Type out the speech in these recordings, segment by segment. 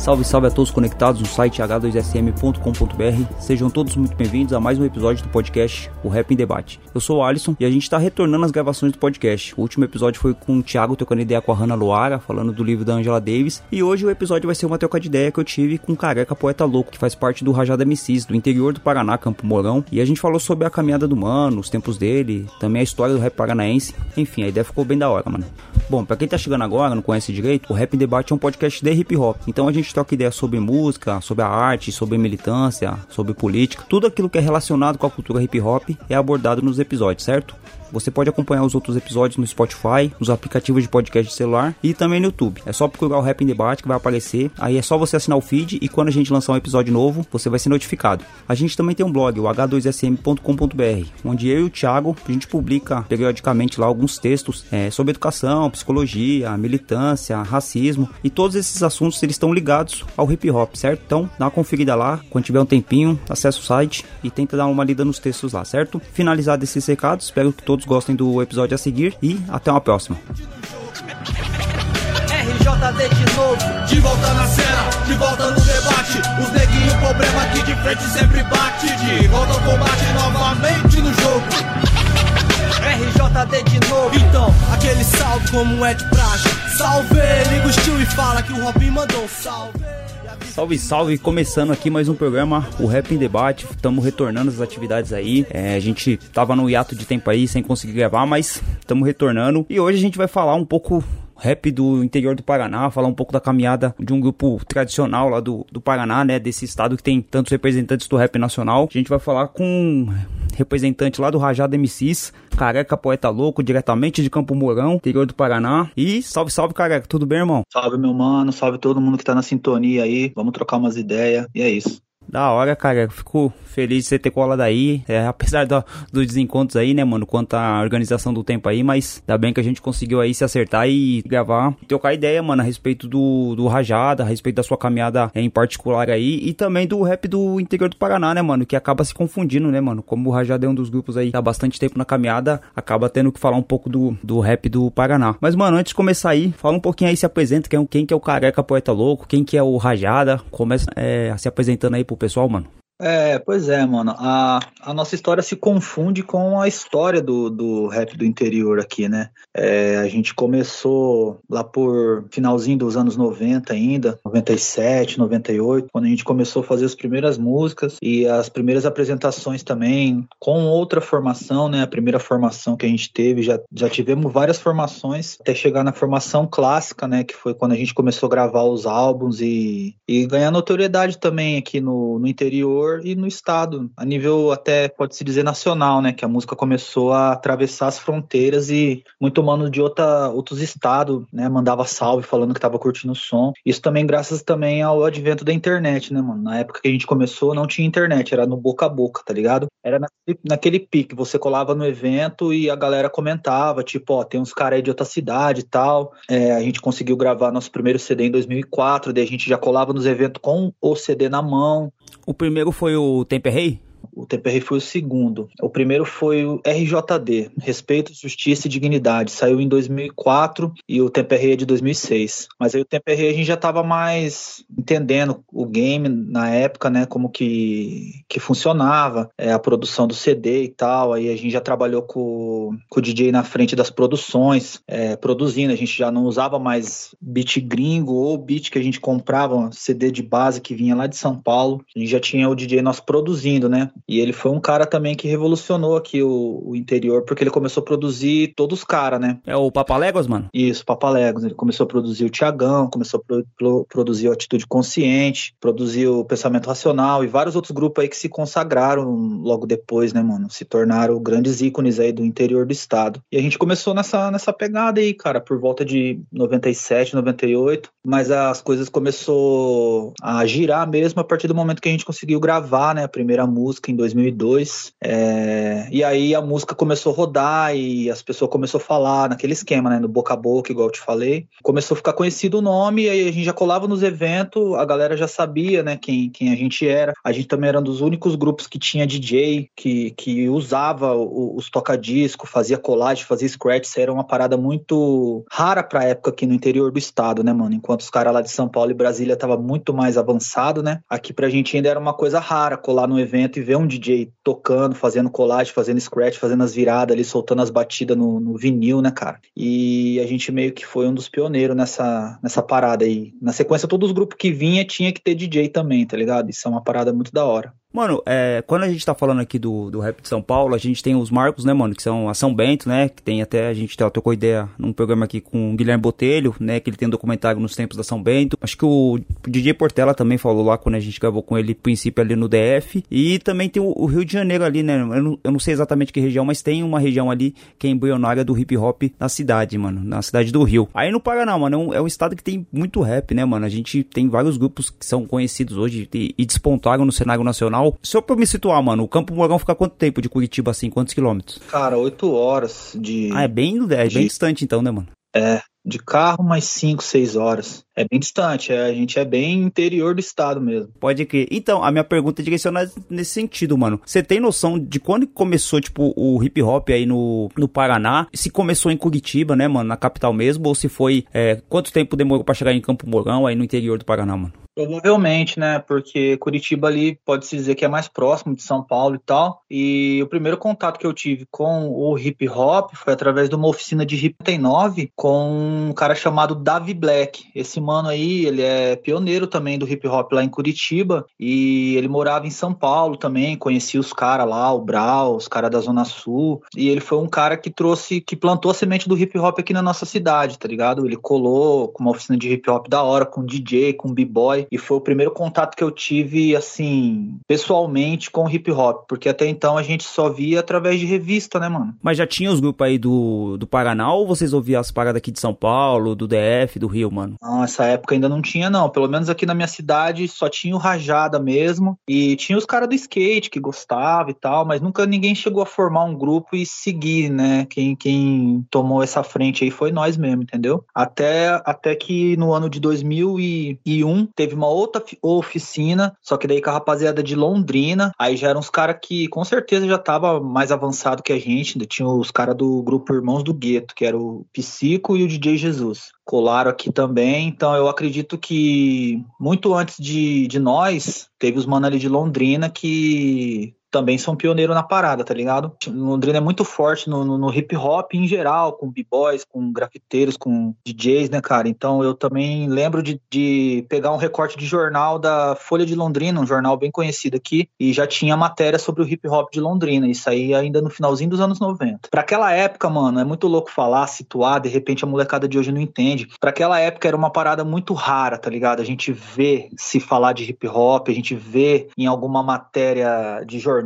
Salve, salve a todos conectados no site h2sm.com.br. Sejam todos muito bem-vindos a mais um episódio do podcast O Rap em Debate. Eu sou o Alisson e a gente está retornando às gravações do podcast. O último episódio foi com o Thiago trocando ideia com a Hannah Luara, falando do livro da Angela Davis. E hoje o episódio vai ser uma troca de ideia que eu tive com o Careca Poeta Louco, que faz parte do Rajada MCs, do interior do Paraná, Campo Mourão. E a gente falou sobre a caminhada do mano, os tempos dele, também a história do rap paranaense. Enfim, a ideia ficou bem da hora, mano. Bom, pra quem tá chegando agora, não conhece direito, o Rap em Debate é um podcast de hip hop. Então a gente troca ideia sobre música, sobre a arte, sobre militância, sobre política. Tudo aquilo que é relacionado com a cultura hip hop é abordado nos episódios, certo? Você pode acompanhar os outros episódios no Spotify, nos aplicativos de podcast de celular e também no YouTube. É só procurar o Rap em Debate que vai aparecer. Aí é só você assinar o feed e quando a gente lançar um episódio novo, você vai ser notificado. A gente também tem um blog, o h2sm.com.br, onde eu e o Thiago, a gente publica periodicamente lá alguns textos é, sobre educação, psicologia, militância, racismo e todos esses assuntos eles estão ligados ao hip hop, certo? Então, dá uma conferida lá, quando tiver um tempinho, acessa o site e tenta dar uma lida nos textos lá, certo? Finalizado esses recados, espero que todos gostem do episódio a seguir e até uma próxima. RJD de novo, de volta na cena, de volta no debate. Os neguinhos, problema aqui de frente sempre bate. De volta ao combate novamente no jogo. RJD de novo, então, aquele salve como é de praxe. Salve, liga o estilo e fala que o Robin mandou salve. Salve, salve! Começando aqui mais um programa, o Rap em Debate. Estamos retornando às atividades aí. É, a gente tava no hiato de tempo aí sem conseguir gravar, mas estamos retornando. E hoje a gente vai falar um pouco rap do interior do Paraná, falar um pouco da caminhada de um grupo tradicional lá do, do Paraná, né? Desse estado que tem tantos representantes do rap nacional. A gente vai falar com representante lá do Rajada MCs, Careca Poeta Louco, diretamente de Campo Mourão, interior do Paraná. E salve, salve, Careca, tudo bem, irmão? Salve, meu mano. Salve todo mundo que tá na sintonia aí. Vamos trocar umas ideias. E é isso. Da hora, cara. Fico feliz de você ter colado aí. É, apesar do, dos desencontros aí, né, mano? Quanto à organização do tempo aí, mas ainda bem que a gente conseguiu aí se acertar e gravar. Trocar ideia, mano, a respeito do, do Rajada, a respeito da sua caminhada é, em particular aí. E também do rap do interior do Paraná, né, mano? Que acaba se confundindo, né, mano? Como o Rajada é um dos grupos aí há bastante tempo na caminhada, acaba tendo que falar um pouco do, do rap do Paraná. Mas, mano, antes de começar aí, fala um pouquinho aí, se apresenta. Quem, quem que é o Careca Poeta Louco? Quem que é o Rajada? Começa é, se apresentando aí pro pessoal, mano. É, pois é, mano. A, a nossa história se confunde com a história do, do rap do interior aqui, né? É, a gente começou lá por finalzinho dos anos 90 ainda, 97, 98, quando a gente começou a fazer as primeiras músicas e as primeiras apresentações também com outra formação, né? A primeira formação que a gente teve, já, já tivemos várias formações até chegar na formação clássica, né? Que foi quando a gente começou a gravar os álbuns e, e ganhar notoriedade também aqui no, no interior e no estado, a nível até pode-se dizer nacional, né? Que a música começou a atravessar as fronteiras e muito mano de outra, outros estados, né? Mandava salve falando que tava curtindo o som. Isso também graças também ao advento da internet, né, mano? Na época que a gente começou não tinha internet, era no boca a boca, tá ligado? Era naquele, naquele pique, você colava no evento e a galera comentava, tipo, ó, tem uns caras aí de outra cidade e tal. É, a gente conseguiu gravar nosso primeiro CD em 2004, daí a gente já colava nos eventos com o CD na mão, O primeiro foi o Temperrey? O TPR foi o segundo. O primeiro foi o RJD, Respeito, Justiça e Dignidade. Saiu em 2004 e o TPR é de 2006. Mas aí o TPR a gente já estava mais entendendo o game na época, né? Como que, que funcionava, é, a produção do CD e tal. Aí a gente já trabalhou com, com o DJ na frente das produções, é, produzindo. A gente já não usava mais beat gringo ou beat que a gente comprava, CD de base que vinha lá de São Paulo. A gente já tinha o DJ nosso produzindo, né? Né? E ele foi um cara também que revolucionou aqui o, o interior, porque ele começou a produzir todos os caras, né? É o Papaléguas, mano? Isso, Papaléguas. Ele começou a produzir o Tiagão, começou a pro, pro, produzir o Atitude Consciente, produziu o Pensamento Racional e vários outros grupos aí que se consagraram logo depois, né, mano? Se tornaram grandes ícones aí do interior do estado. E a gente começou nessa, nessa pegada aí, cara, por volta de 97, 98, mas as coisas começou a girar mesmo a partir do momento que a gente conseguiu gravar, né, a primeira música em 2002. É... E aí a música começou a rodar e as pessoas começaram a falar naquele esquema, né, no boca a boca, igual eu te falei. Começou a ficar conhecido o nome, aí a gente já colava nos eventos, a galera já sabia, né, quem, quem a gente era. A gente também era um dos únicos grupos que tinha DJ, que, que usava o, os toca-disco, fazia colagem, fazia scratch, isso era uma parada muito rara pra época aqui no interior do estado, né, mano? Enquanto os caras lá de São Paulo e Brasília tava muito mais avançado, né? Aqui pra gente ainda era uma coisa rara colar no evento e ver um DJ tocando, fazendo colagem, fazendo scratch, fazendo as viradas ali, soltando as batidas no, no vinil, né, cara? E a gente meio que foi um dos pioneiros nessa, nessa parada aí. Na sequência, todos os grupos que vinha tinha que ter DJ também, tá ligado? Isso é uma parada muito da hora. Mano, é, quando a gente tá falando aqui do, do rap de São Paulo, a gente tem os marcos, né, mano, que são a São Bento, né, que tem até, a gente trocou ideia num programa aqui com o Guilherme Botelho, né, que ele tem um documentário nos tempos da São Bento. Acho que o DJ Portela também falou lá quando a gente gravou com ele, princípio ali no DF. E também tem o, o Rio de Janeiro ali, né, eu não, eu não, sei exatamente que região, mas tem uma região ali que é embrionária do hip hop na cidade, mano, na cidade do Rio. Aí no Paraná, mano, é um, é um estado que tem muito rap, né, mano, a gente tem vários grupos que são conhecidos hoje e, e despontaram no cenário nacional. Só pra me situar, mano, o Campo Mourão fica quanto tempo de Curitiba, assim? Quantos quilômetros? Cara, oito horas de. Ah, é bem, é de- bem distante então, né, mano? É, de carro mais cinco, seis horas. É bem distante, é, a gente é bem interior do estado mesmo. Pode crer. Então, a minha pergunta é direcionada nesse sentido, mano. Você tem noção de quando começou, tipo, o hip hop aí no, no Paraná? Se começou em Curitiba, né, mano, na capital mesmo? Ou se foi. é, quanto tempo demorou pra chegar em Campo Mourão, aí no interior do Paraná, mano? Provavelmente, né? Porque Curitiba ali pode-se dizer que é mais próximo de São Paulo e tal. E o primeiro contato que eu tive com o hip hop foi através de uma oficina de hip 9 com um cara chamado Davi Black. Esse mano aí, ele é pioneiro também do hip hop lá em Curitiba e ele morava em São Paulo também, conhecia os caras lá, o Brau, os caras da Zona Sul. E ele foi um cara que trouxe, que plantou a semente do hip hop aqui na nossa cidade, tá ligado? Ele colou com uma oficina de hip hop da hora, com DJ, com b-boy. E foi o primeiro contato que eu tive, assim, pessoalmente com o hip hop. Porque até então a gente só via através de revista, né, mano? Mas já tinha os grupos aí do, do Paraná ou vocês ouviam as paradas aqui de São Paulo, do DF, do Rio, mano? Não, essa época ainda não tinha, não. Pelo menos aqui na minha cidade só tinha o Rajada mesmo. E tinha os caras do skate que gostava e tal, mas nunca ninguém chegou a formar um grupo e seguir, né? Quem, quem tomou essa frente aí foi nós mesmo, entendeu? Até, até que no ano de 2001 teve uma outra fi- oficina, só que daí com a rapaziada de Londrina. Aí já eram os caras que com certeza já tava mais avançado que a gente. Ainda tinha os caras do grupo Irmãos do Gueto, que era o Psico e o DJ Jesus colaram aqui também. Então eu acredito que muito antes de, de nós, teve os mano ali de Londrina que também são pioneiros na parada, tá ligado? Londrina é muito forte no, no- no hip hop em geral, com b-boys, com grafiteiros, com DJs, né, cara? Então eu também lembro de, de pegar um recorte de jornal da Folha de Londrina, um jornal bem conhecido aqui, e já tinha matéria sobre o hip hop de Londrina. Isso aí ainda no finalzinho dos anos 90. Pra aquela época, mano, é muito louco falar, situar, de repente a molecada de hoje não entende. Pra aquela época era uma parada muito rara, tá ligado? A gente vê se falar de hip hop, a gente vê em alguma matéria de jornal,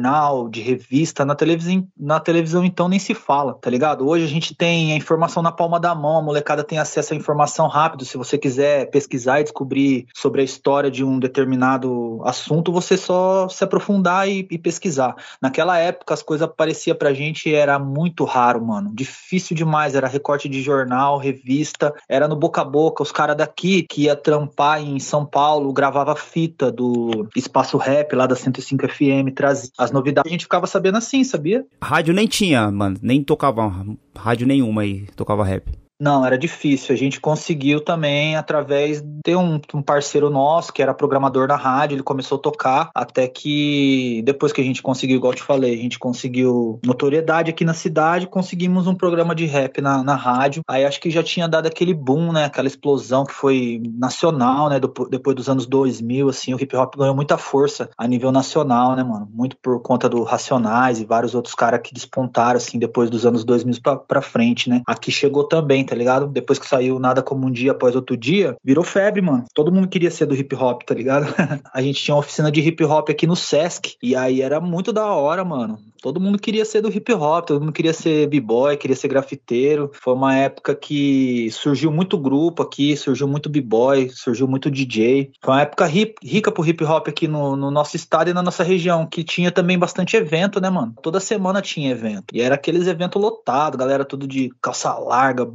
de revista, na televisão, na televisão então nem se fala, tá ligado? Hoje a gente tem a informação na palma da mão, a molecada tem acesso à informação rápido. Se você quiser pesquisar e descobrir sobre a história de um determinado assunto, você só se aprofundar e, e pesquisar. Naquela época as coisas apareciam pra gente era muito raro, mano. Difícil demais, era recorte de jornal, revista, era no boca a boca. Os caras daqui que ia trampar em São Paulo, gravava fita do Espaço Rap lá da 105 FM, trazia as novidades. A gente ficava sabendo assim, sabia? Rádio nem tinha, mano, nem tocava rádio nenhuma aí, tocava rap. Não, era difícil. A gente conseguiu também através de um, um, parceiro nosso que era programador da rádio. Ele começou a tocar até que depois que a gente conseguiu, igual eu te falei, a gente conseguiu notoriedade aqui na cidade, conseguimos um programa de rap na, na rádio. Aí acho que já tinha dado aquele boom, né? Aquela explosão que foi nacional, né? Do, depois dos anos 2000, assim, o hip hop ganhou muita força a nível nacional, né, mano? Muito por conta do Racionais e vários outros caras que despontaram, assim, depois dos anos 2000 pra, pra frente, né? Aqui chegou também, tá ligado? Depois que saiu Nada Como Um Dia Após Outro Dia, virou febre, mano. Todo mundo queria ser do hip hop, tá ligado? a gente tinha uma oficina de hip hop aqui no Sesc, e aí era muito da hora, mano. Todo mundo queria ser do hip hop, todo mundo queria ser b-boy, queria ser grafiteiro. Foi uma época que surgiu muito grupo aqui, surgiu muito b-boy, surgiu muito DJ. Foi uma época rica pro hip hop aqui no, no, nosso estado e na nossa região, que tinha também bastante evento, né, mano? Toda semana tinha evento. E era aqueles eventos lotados, galera tudo de calça larga,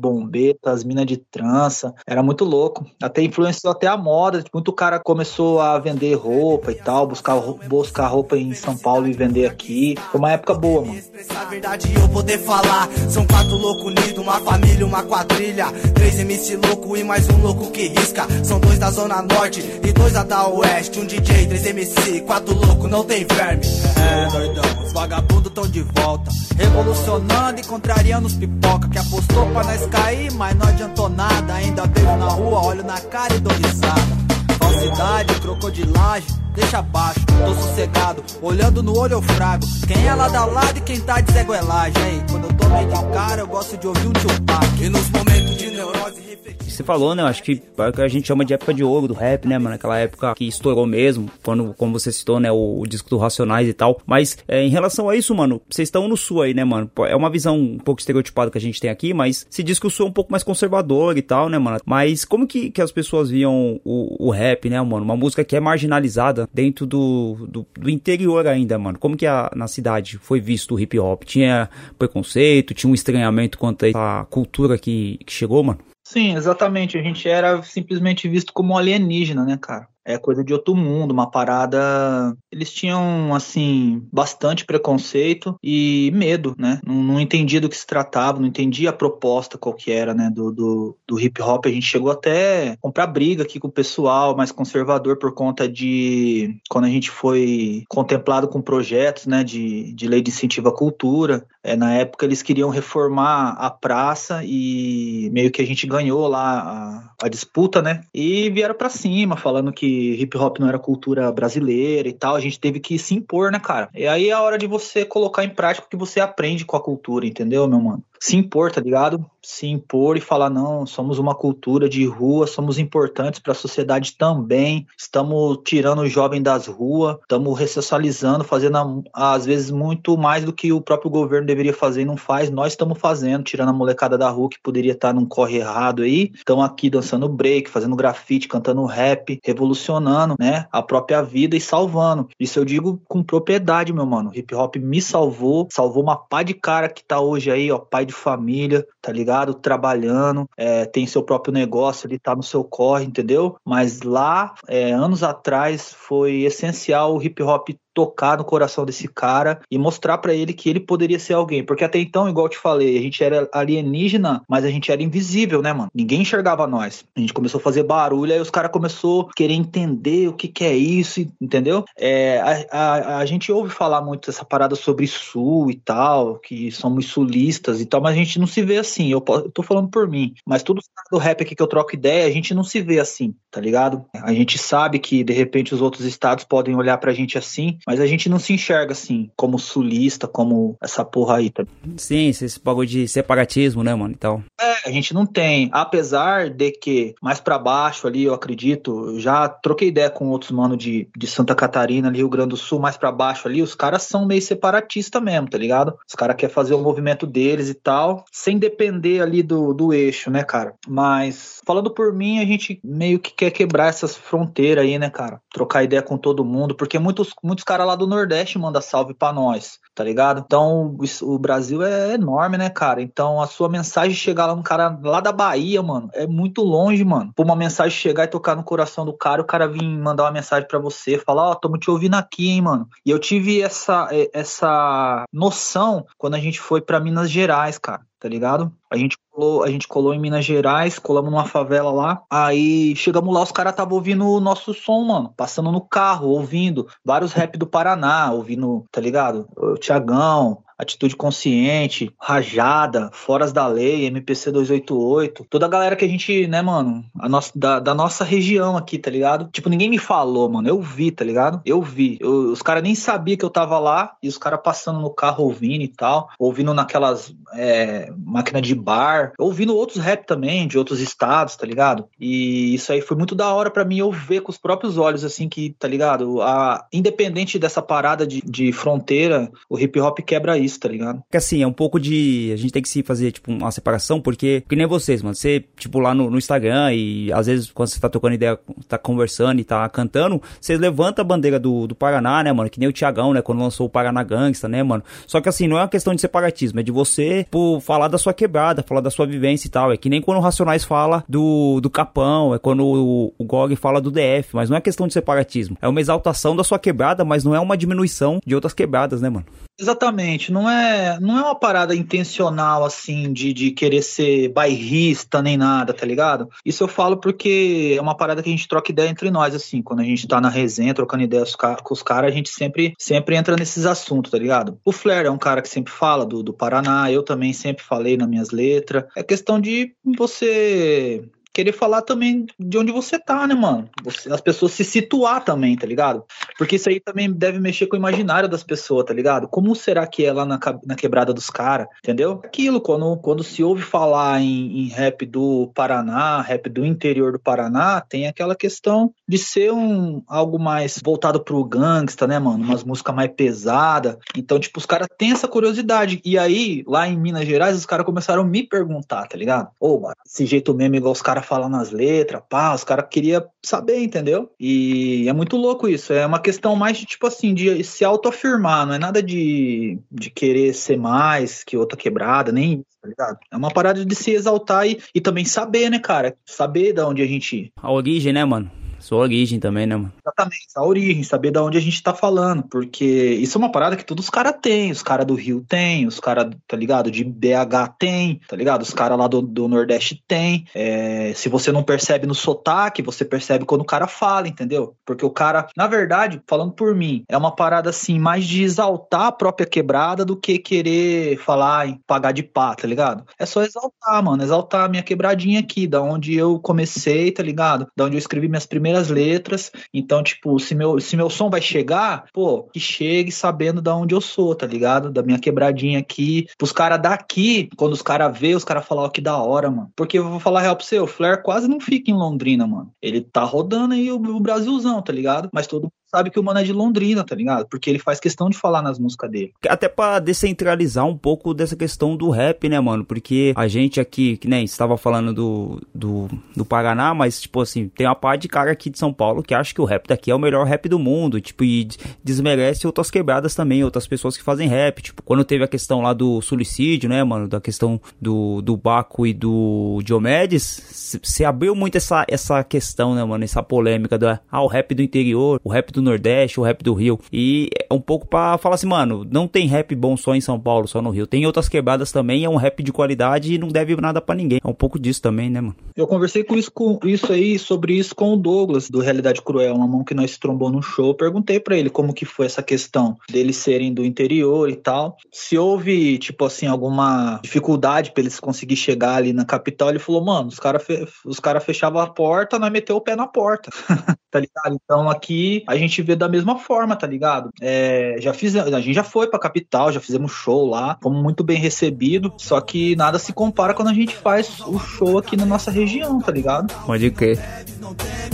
as minas de trança. Era muito louco. Até influenciou até a moda. Muito cara começou a vender roupa e tal, buscar, buscar roupa em São Paulo e vender aqui. Foi uma época boa, mano. A verdade eu poder falar. São quatro loucos unidos, uma família, uma quadrilha. Três MC louco e mais um louco que risca. São dois da Zona Norte e dois da Oeste. Um DJ, três MC, quatro louco, não tem verme. É, doidão, os vagabundos tão de volta. Revolucionando e contrariando os pipoca. Que apostou pra nós cair, mas não adiantou nada. Ainda vejo na rua, olho na cara e dou risada. Falsidade, crocodilagem deixa abaixo, tô sossegado, olhando no olho eu frago. Quem é lá da lado e quem tá de zeguelagem, hein? Quando eu tô meio de cara, eu gosto de ouvir um Tupac. E nos momentos de neurose refletir. Você falou, né? Acho que a gente chama de época de ouro do rap, né, mano? Aquela época que estourou mesmo, quando, como você citou, né? O, o disco do Racionais e tal. Mas é, em relação a isso, mano, vocês estão no sul aí, né, mano? É uma visão um pouco estereotipada que a gente tem aqui, mas se diz que o sul é um pouco mais conservador e tal, né, mano? Mas como que, que as pessoas viam o, o rap, né, mano? Uma música que é marginalizada dentro do, do, do, interior ainda, mano. Como que a, na cidade foi visto o hip hop? Tinha preconceito, tinha um estranhamento quanto a cultura que, que chegou, mano? Sim, exatamente. A gente era simplesmente visto como alienígena, né, cara? É coisa de outro mundo, uma parada. Eles tinham, assim, bastante preconceito e medo, né? Não, não entendia do que se tratava, não entendia a proposta qual que era, né, do, do, do hip hop. A gente chegou até comprar briga aqui com o pessoal mais conservador por conta de quando a gente foi contemplado com projetos, né, de, de lei de incentivo à cultura. É, na época eles queriam reformar a praça e meio que a gente ganhou lá a, a disputa, né? E vieram para cima falando que hip hop não era cultura brasileira e tal, a gente teve que se impor, né, cara? E aí é a hora de você colocar em prática o que você aprende com a cultura, entendeu, meu mano? Se impor, tá ligado? Se impor e falar, não, somos uma cultura de rua, somos importantes para a sociedade também, estamos tirando o jovem das ruas, estamos ressocializando, fazendo às vezes muito mais do que o próprio governo deveria fazer e não faz, nós estamos fazendo, tirando a molecada da rua que poderia estar num corre errado aí, estão aqui dançando break, fazendo grafite, cantando rap, revolucionando, né, a própria vida e salvando. Isso eu digo com propriedade, meu mano. Hip hop me salvou, salvou uma pá de cara que tá hoje aí, ó, pai de família, tá ligado? Trabalhando, é, tem seu próprio negócio, ele tá no seu corre, entendeu? Mas lá, é, anos atrás, foi essencial o hip hop tocar no coração desse cara e mostrar para ele que ele poderia ser alguém. Porque até então, igual eu te falei, a gente era alienígena, mas a gente era invisível, né, mano? Ninguém enxergava nós. A gente começou a fazer barulho, aí os caras começou a querer entender o que, que é isso, entendeu? É, a, a, a, gente ouve falar muito essa parada sobre sul e tal, que somos sulistas e tal, mas a gente não se vê assim. Eu, eu tô falando por mim, mas todos do rap aqui que eu troco ideia, a gente não se vê assim, tá ligado? A gente sabe que de repente os outros estados podem olhar pra gente assim, mas a gente não se enxerga assim, como sulista, como essa porra aí, tá? Sim, esse bagulho de separatismo, né, mano? Então. É, a gente não tem. Apesar de que mais para baixo ali, eu acredito, já troquei ideia com outros mano de, de Santa Catarina, ali, Rio Grande do Sul, mais para baixo ali, os caras são meio separatistas mesmo, tá ligado? Os caras querem fazer o movimento deles e tal, sem depender ali do, do eixo, né, cara? Mas, falando por mim, a gente meio que quer quebrar essas fronteiras aí, né, cara? Trocar ideia com todo mundo, porque muitos, muitos caras cara lá do Nordeste manda salve para nós, tá ligado? Então, o Brasil é enorme, né, cara? Então, a sua mensagem chegar lá no cara lá da Bahia, mano, é muito longe, mano. Por uma mensagem chegar e tocar no coração do cara, o cara vir mandar uma mensagem para você, falar, ó, oh, tamo te ouvindo aqui, hein, mano. E eu tive essa, essa noção quando a gente foi para Minas Gerais, cara. Tá ligado? A gente colou, a gente colou em Minas Gerais, colamos numa favela lá. Aí chegamos lá, os caras estavam ouvindo o nosso som, mano. Passando no carro, ouvindo vários rap do Paraná, ouvindo, tá ligado? O Tiagão, Atitude Consciente, Rajada, Foras da Lei, MPC 288, toda a galera que a gente, né, mano, a nossa, da, da nossa região aqui, tá ligado? Tipo, ninguém me falou, mano, eu vi, tá ligado? Eu vi. Eu, os caras nem sabiam que eu tava lá e os caras passando no carro ouvindo e tal, ouvindo naquelas é, máquinas de bar, ouvindo outros rap também, de outros estados, tá ligado? E isso aí foi muito da hora para mim eu ver com os próprios olhos, assim, que, tá ligado? A, independente dessa parada de, de fronteira, o hip hop quebra isso isso, tá ligado? Que assim, é um pouco de. A gente tem que se fazer, tipo, uma separação, porque. Que nem vocês, mano. Você, tipo, lá no, no Instagram e às vezes quando você tá tocando ideia, tá conversando e tá cantando, você levanta a bandeira do, do Paraná, né, mano? Que nem o Tiagão, né? Quando lançou o Paraná Gangsta, né, mano? Só que assim, não é uma questão de separatismo, é de você, tipo, falar da sua quebrada, falar da sua vivência e tal. É que nem quando o Racionais fala do, do Capão, é quando o, o Gog fala do DF, mas não é questão de separatismo. É uma exaltação da sua quebrada, mas não é uma diminuição de outras quebradas, né, mano? Exatamente, não é, não é uma parada intencional assim de, de querer ser bairrista nem nada, tá ligado? Isso eu falo porque é uma parada que a gente troca ideia entre nós, assim, quando a gente tá na resenha, trocando ideias com os caras, a gente sempre, sempre entra nesses assuntos, tá ligado? O Flair é um cara que sempre fala do, do Paraná, eu também sempre falei nas minhas letras. É questão de você querer falar também de onde você tá, né, mano? Você, as pessoas se situar também, tá ligado? Porque isso aí também deve mexer com o imaginário das pessoas, tá ligado? Como será que é lá na, na quebrada dos caras, entendeu? Aquilo, quando, quando se ouve falar em, em rap do Paraná, rap do interior do Paraná, tem aquela questão de ser um algo mais voltado pro gangsta, né, mano? Umas músicas mais pesadas. Então, tipo, os caras têm essa curiosidade. E aí, lá em Minas Gerais, os caras começaram a me perguntar, tá ligado? Ô, oh, mano, esse jeito mesmo igual os caras falam nas letras, pá, os caras queriam saber, entendeu? E é muito louco isso. É uma questão mais de, tipo assim, de se autoafirmar, não é nada de, de querer ser mais que outra quebrada, nem isso, tá ligado? É uma parada de se exaltar e, e também saber, né, cara? Saber da onde a gente. A origem, né, mano? Sua origem também, né, mano? Exatamente, a origem, saber de onde a gente tá falando, porque isso é uma parada que todos os caras têm, os caras do Rio têm, os caras, tá ligado, de BH tem, tá ligado, os caras lá do, do Nordeste tem, é, se você não percebe no sotaque, você percebe quando o cara fala, entendeu? Porque o cara, na verdade, falando por mim, é uma parada assim, mais de exaltar a própria quebrada do que querer falar em pagar de pá, tá ligado? É só exaltar, mano, exaltar a minha quebradinha aqui, da onde eu comecei, tá ligado? Da onde eu escrevi minhas primeiras primeiras letras. Então, tipo, se meu, se meu som vai chegar, pô, que chegue sabendo da onde eu sou, tá ligado? Da minha quebradinha aqui. Os caras daqui, quando os caras vê, os caras falam, ó, que da hora, mano. Porque eu vou falar real pra você, o Flair quase não fica em Londrina, mano. Ele tá rodando aí o, o Brasilzão, tá ligado? Mas todo sabe que o mano é de Londrina, tá ligado? Porque ele faz questão de falar nas músicas dele. Até para descentralizar um pouco dessa questão do rap, né, mano? Porque a gente aqui, que nem estava falando do, do, do Paraná, mas, tipo assim, tem uma parte de cara aqui de São Paulo que acha que o rap daqui é o melhor rap do mundo, tipo, e desmerece outras quebradas também, outras pessoas que fazem rap. Tipo, quando teve a questão lá do suicídio, né, mano? Da questão do, do Baco e do Diomedes, se abriu muito essa, essa questão, né, mano? Essa polêmica do ah, o rap do interior, o rap do do Nordeste, o rap do Rio. E é um pouco para falar assim, mano, não tem rap bom só em São Paulo, só no Rio. Tem outras quebradas também, é um rap de qualidade e não deve nada para ninguém. É um pouco disso também, né, mano? Eu conversei com isso, com isso aí, sobre isso com o Douglas, do Realidade Cruel, uma mão que nós trombou no show. Perguntei para ele como que foi essa questão deles serem do interior e tal. Se houve, tipo assim, alguma dificuldade para eles conseguir chegar ali na capital, ele falou, mano, os caras fe os cara fechavam a porta, nós meteu o pé na porta. tá ligado? Então aqui a gente vê da mesma forma, tá ligado? É, já fiz, a gente já foi pra capital, já fizemos show lá, fomos muito bem recebido, só que nada se compara quando a gente faz o show aqui na nossa região, tá ligado? Pode crer.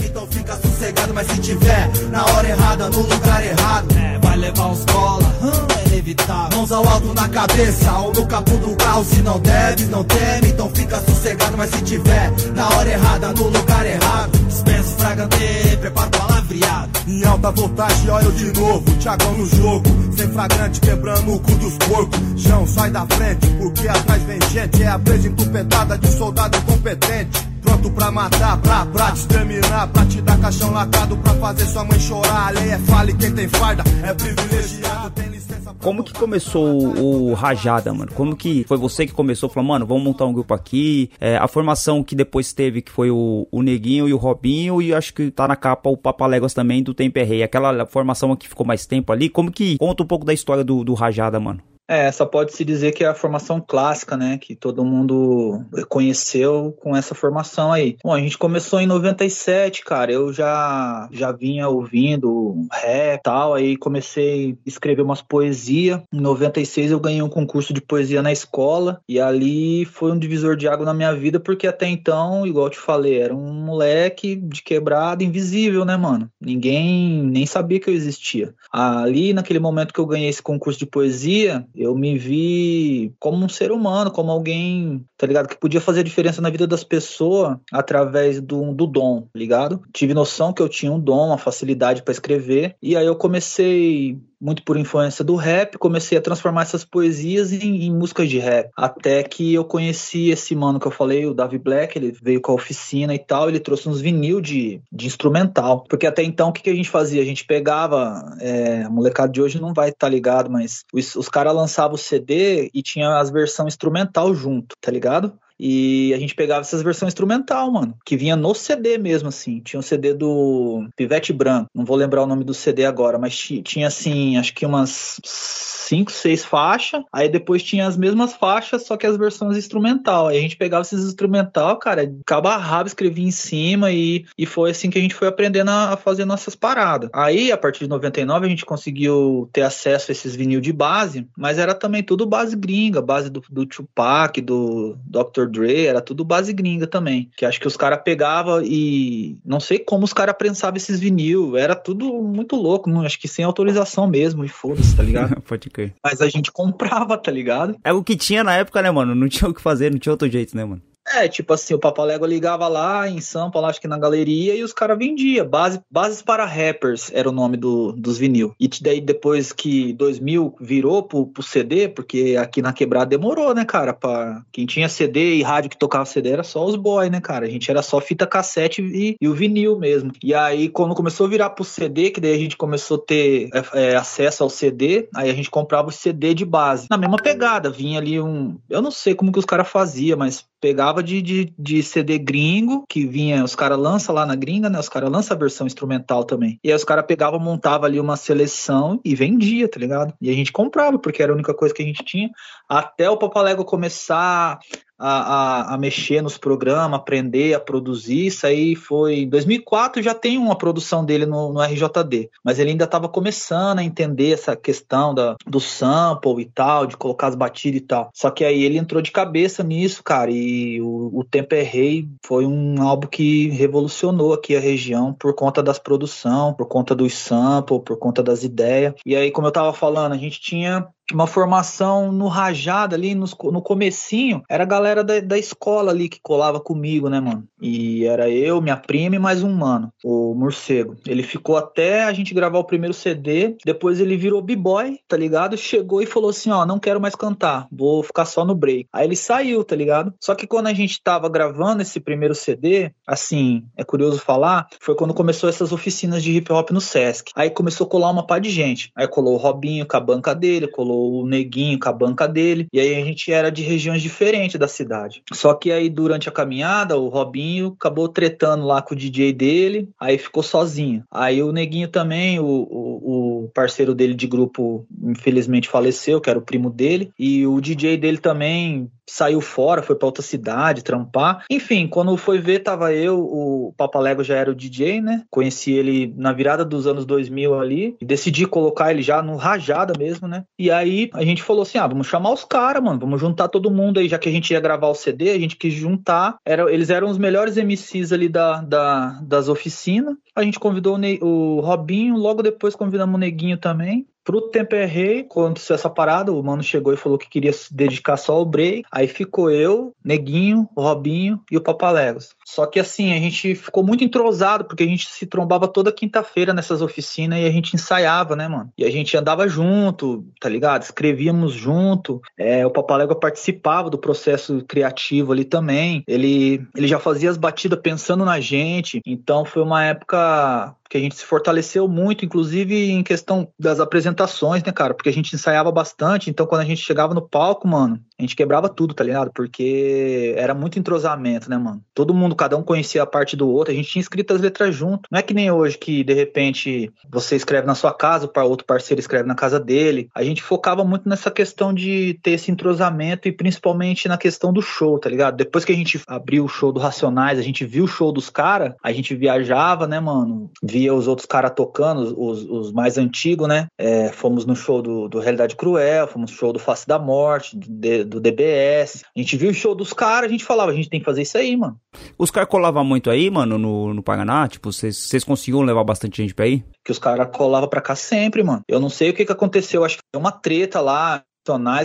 Então fica sossegado, mas se tiver na hora errada, no lugar errado, é, vai levar uns cola, hum, é inevitável. Mãos ao alto na cabeça ou no capô do carro, se não deve, não teme, então fica sossegado, mas se tiver na hora errada, no lugar errado, dispensa fragante, prepara o palavreado. Em alta voltagem, olha eu de novo, Thiagão no jogo, sem fragrante, quebrando o cu dos porcos. Chão, sai da frente, porque atrás vem gente, é a presa entupetada de soldado incompetente. Pronto pra matar, pra, pra te exterminar, pra te dar caixão lacado, pra fazer sua mãe chorar. A lei é fale quem tem farda, é privilegiado, tem. Como que começou o, Rajada, mano? Como que foi você que começou? Falou, mano, vamos montar um grupo aqui. É, a formação que depois teve, que foi o, o Neguinho e o Robinho, e acho que tá na capa o Papaléguas também do Temperrey. Aquela formação que ficou mais tempo ali. Como que conta um pouco da história do, do Rajada, mano? É, essa pode-se dizer que é a formação clássica, né? Que todo mundo conheceu com essa formação aí. Bom, a gente começou em 97, cara. Eu já, já vinha ouvindo rap e tal, aí comecei a escrever umas poesias. Em 96 eu ganhei um concurso de poesia na escola, e ali foi um divisor de água na minha vida, porque até então, igual eu te falei, era um moleque de quebrada, invisível, né, mano? Ninguém nem sabia que eu existia. Ali, naquele momento que eu ganhei esse concurso de poesia, eu me vi como um ser humano, como alguém, tá ligado? Que podia fazer diferença na vida das pessoas através do, do dom, tá ligado? Tive noção que eu tinha um dom, uma facilidade para escrever, e aí eu comecei muito por influência do rap, comecei a transformar essas poesias em, em, músicas de rap. Até que eu conheci esse mano que eu falei, o Davi Black, ele veio com a oficina e tal, ele trouxe uns vinil de, de instrumental. Porque até então, o que, que a gente fazia? A gente pegava, é, a molecada de hoje não vai estar tá ligado, mas os, os caras lançavam o CD e tinha as versões instrumental junto, tá ligado? E a gente pegava essas versões instrumental, mano, que vinha no CD mesmo, assim. Tinha um CD do Pivete Branco, não vou lembrar o nome do CD agora, mas tinha, assim, acho que umas cinco, seis faixas. Aí depois tinha as mesmas faixas, só que as versões instrumental. Aí a gente pegava esses instrumental, cara, cabo rabo, escrevia em cima e, e foi assim que a gente foi aprendendo a fazer nossas paradas. Aí, a partir de 99, a gente conseguiu ter acesso a esses vinil de base, mas era também tudo base gringa, base do, do Tupac, do Dr. Dre, era tudo base gringa também. Que acho que os caras pegavam e não sei como os caras prensavam esses vinil, era tudo muito louco, não, acho que sem autorização mesmo, e foda-se, tá ligado? Pode crer. Mas a gente comprava, tá ligado? É o que tinha na época, né, mano? Não tinha o que fazer, não tinha outro jeito, né, mano? É, tipo assim, o Papalégua ligava lá em Sampa, lá acho que na galeria, e os caras vendiam. Base, Bases para Rappers era o nome do, dos vinil. E daí depois que 2000 virou pro, pro CD, porque aqui na quebrada demorou, né, cara? Pra... Quem tinha CD e rádio que tocava CD era só os boys, né, cara? A gente era só fita cassete e, e, o vinil mesmo. E aí, quando começou a virar pro CD, que daí a gente começou a ter é, é, acesso ao CD, aí a gente comprava o CD de base. Na mesma pegada, vinha ali um. Eu não sei como que os caras faziam, mas pegava de, de, de, CD gringo, que vinha, os caras lançam lá na gringa, né? Os caras lançam a versão instrumental também. E aí os caras pegavam, montava ali uma seleção e vendia, tá ligado? E a gente comprava, porque era a única coisa que a gente tinha. Até o Papalego começar a, a, a, mexer nos programas, aprender a produzir. Isso aí foi. Em 2004 já tem uma produção dele no, no RJD, mas ele ainda estava começando a entender essa questão da, do sample e tal, de colocar as batidas e tal. Só que aí ele entrou de cabeça nisso, cara, e o, o Tempo é Rei foi um álbum que revolucionou aqui a região por conta das produção, por conta dos samples, por conta das ideias. E aí, como eu tava falando, a gente tinha uma formação no rajada ali, no, no comecinho, era a galera da, da escola ali que colava comigo, né, mano? E era eu, minha prima e mais um mano, o Morcego. Ele ficou até a gente gravar o primeiro CD, depois ele virou b-boy, tá ligado? Chegou e falou assim, ó, não quero mais cantar, vou ficar só no break. Aí ele saiu, tá ligado? Só que quando a gente tava gravando esse primeiro CD, assim, é curioso falar, foi quando começou essas oficinas de hip hop no Sesc. Aí começou a colar uma pá de gente. Aí colou o Robinho com a banca dele, colou o Neguinho com a banca dele, e aí a gente era de regiões diferentes da cidade. Só que aí durante a caminhada, o Robinho acabou tretando lá com o DJ dele, aí ficou sozinho. Aí o Neguinho também, o, o, o parceiro dele de grupo, infelizmente faleceu, que era o primo dele, e o DJ dele também saiu fora, foi para outra cidade trampar. Enfim, quando foi ver, tava eu, o Papalego já era o DJ, né? Conheci ele na virada dos anos 2000 ali e decidi colocar ele já no rajada mesmo, né? E aí a gente falou assim: "Ah, vamos chamar os caras, mano, vamos juntar todo mundo aí, já que a gente ia gravar o CD, a gente quis juntar. Era, eles eram os melhores MCs ali da, da das oficinas. A gente convidou o, ne o Robinho, logo depois convidamos o Neguinho também. Pro Temperrey, quando aconteceu essa parada, o mano chegou e falou que queria se dedicar só ao break. Aí ficou eu, Neguinho, Robinho e o Papalegos. Só que assim, a gente ficou muito entrosado, porque a gente se trombava toda quinta-feira nessas oficinas e a gente ensaiava, né, mano? E a gente andava junto, tá ligado? Escrevíamos junto. É, o Papalégua participava do processo criativo ali também. Ele, ele já fazia as batidas pensando na gente. Então foi uma época Porque a gente se fortaleceu muito, inclusive em questão das apresentações, né, cara? Porque a gente ensaiava bastante, então quando a gente chegava no palco, mano, a gente quebrava tudo, tá ligado? Porque era muito entrosamento, né, mano? Todo mundo, cada um conhecia a parte do outro, a gente tinha escrito as letras junto. Não é que nem hoje que, de repente, você escreve na sua casa, o outro parceiro escreve na casa dele. A gente focava muito nessa questão de ter esse entrosamento e principalmente na questão do show, tá ligado? Depois que a gente abriu o show do Racionais, a gente viu o show dos caras, a gente viajava, né, mano? Via os outros caras tocando, os, os mais antigos, né? É, fomos no show do, do Realidade Cruel, fomos no show do Face da Morte, do, do DBS. A gente viu o show dos caras, a gente falava, a gente tem que fazer isso aí, mano. Os caras colavam muito aí, mano, no, no Paraná? Tipo, vocês conseguiam levar bastante gente pra aí? Que os caras colavam pra cá sempre, mano. Eu não sei o que que aconteceu, acho que deu uma treta lá,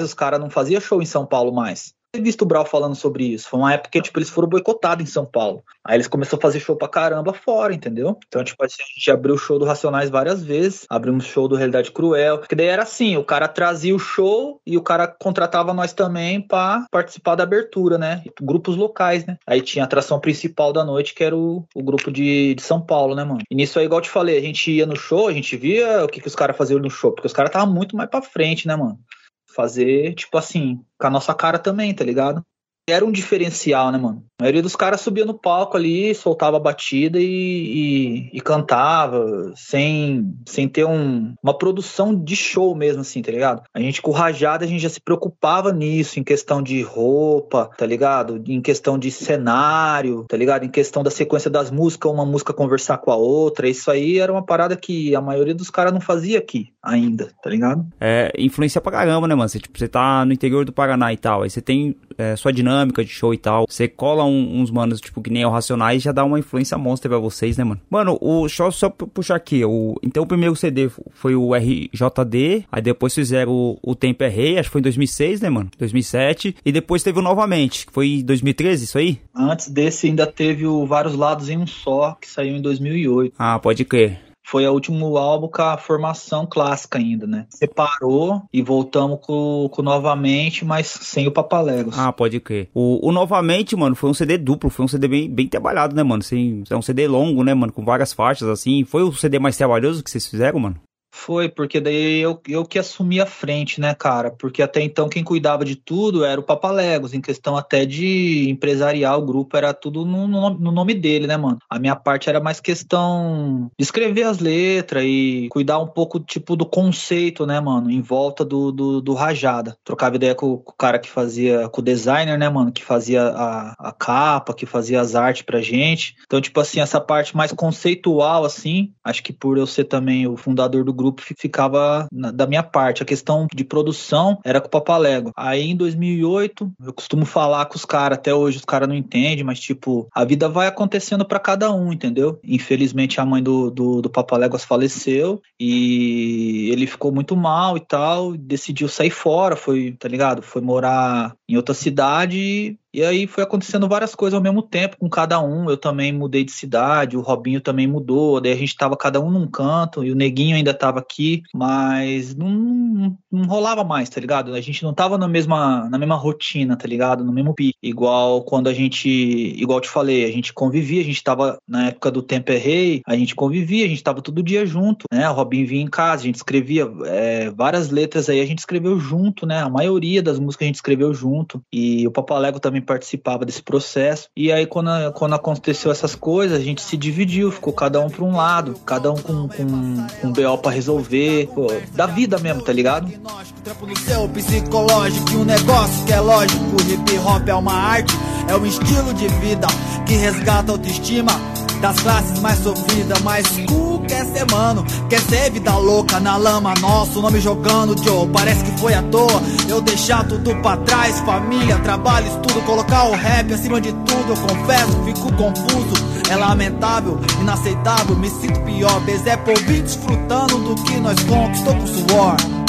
os caras não faziam show em São Paulo mais visto o Brau falando sobre isso. Foi uma época que, tipo, eles foram boicotados em São Paulo. Aí eles começaram a fazer show pra caramba fora, entendeu? Então, tipo assim, a gente abriu o show do Racionais várias vezes, abrimos show do Realidade Cruel, que daí era assim, o cara trazia o show e o cara contratava nós também pra participar da abertura, né? Grupos locais, né? Aí tinha a atração principal da noite, que era o, o grupo de, de São Paulo, né, mano? E nisso aí, igual eu te falei, a gente ia no show, a gente via o que, que os caras faziam no show, porque os caras estavam muito mais pra frente, né, mano? Fazer, tipo assim, com a nossa cara também, tá ligado? Era um diferencial, né, mano? A maioria dos caras subia no palco ali, soltava a batida e, e, e cantava, sem, sem ter um, uma produção de show mesmo, assim, tá ligado? A gente com Rajada, a gente já se preocupava nisso, em questão de roupa, tá ligado? Em questão de cenário, tá ligado? Em questão da sequência das músicas, uma música conversar com a outra. Isso aí era uma parada que a maioria dos caras não fazia aqui ainda, tá ligado? É, influencia pra caramba, né, mano? Você, tipo, você tá no interior do Paraná e tal, aí você tem é, sua dinâmica de show e tal, você cola um, uns manos, tipo, que nem o Racionais, já dá uma influência monstra pra vocês, né, mano? Mano, o show, só puxar aqui, o, então o primeiro CD foi o RJD, aí depois fizeram o, o Tempo é Rei, acho que foi em 2006, né, mano? 2007, e depois teve o Novamente, que foi em 2013, isso aí? Antes desse ainda teve o Vários Lados em um Só, que saiu em 2008. Ah, pode crer foi o último álbum com a formação clássica ainda, né? Separou e voltamos com, com novamente, mas sem o Papalegos. Ah, pode crer. O, o novamente, mano, foi um CD duplo, foi um CD bem, bem trabalhado, né, mano? Sem, é um CD longo, né, mano? Com várias faixas, assim. Foi o CD mais trabalhoso que vocês fizeram, mano? Foi, porque daí eu, eu que assumi a frente, né, cara? Porque até então quem cuidava de tudo era o Papalegos, em questão até de empresarial, o grupo era tudo no, no, no, nome dele, né, mano? A minha parte era mais questão de escrever as letras e cuidar um pouco, tipo, do conceito, né, mano? Em volta do, do, do Rajada. Trocava ideia com, com, o cara que fazia, com o designer, né, mano? Que fazia a, a capa, que fazia as artes pra gente. Então, tipo assim, essa parte mais conceitual, assim, acho que por eu ser também o fundador do grupo ficava na, da minha parte. A questão de produção era com o Papalego. Aí em 2008, eu costumo falar com os caras, até hoje os caras não entendem, mas tipo, a vida vai acontecendo para cada um, entendeu? Infelizmente a mãe do, do, do Papaléguas faleceu e ele ficou muito mal e tal, decidiu sair fora, foi, tá ligado? Foi morar em outra cidade e aí foi acontecendo várias coisas ao mesmo tempo com cada um. Eu também mudei de cidade, o Robinho também mudou, daí a gente tava cada um num canto e o Neguinho ainda tava aqui, mas não, não, não rolava mais, tá ligado? A gente não tava na mesma, na mesma rotina, tá ligado? No mesmo pique. Igual quando a gente, igual te falei, a gente convivia, a gente tava na época do Tempo é Rei, a gente convivia, a gente tava todo dia junto, né? O Robinho vinha em casa, a gente escrevia é, várias letras aí, a gente escreveu junto, né? A maioria das músicas a gente escreveu junto. E o Papalego também também participava desse processo. E aí, quando, quando aconteceu essas coisas, a gente se dividiu, ficou cada um para um lado, cada um com, com, com um BO para resolver, pô, da vida mesmo, tá ligado? Trampo psicológico, um negócio que é lógico. Hip hop é uma arte, é um estilo de vida que resgata a autoestima das classes mais sofridas, mas cu quer ser mano, quer ser vida louca na lama, nosso nome jogando, Joe, parece que foi à toa, eu deixar tudo pra trás, família, trabalho, estudo, colocar o rap acima de tudo, eu confesso, fico confuso, é lamentável, inaceitável, me sinto pior, Bezé por desfrutando do que nós conquistou com suor.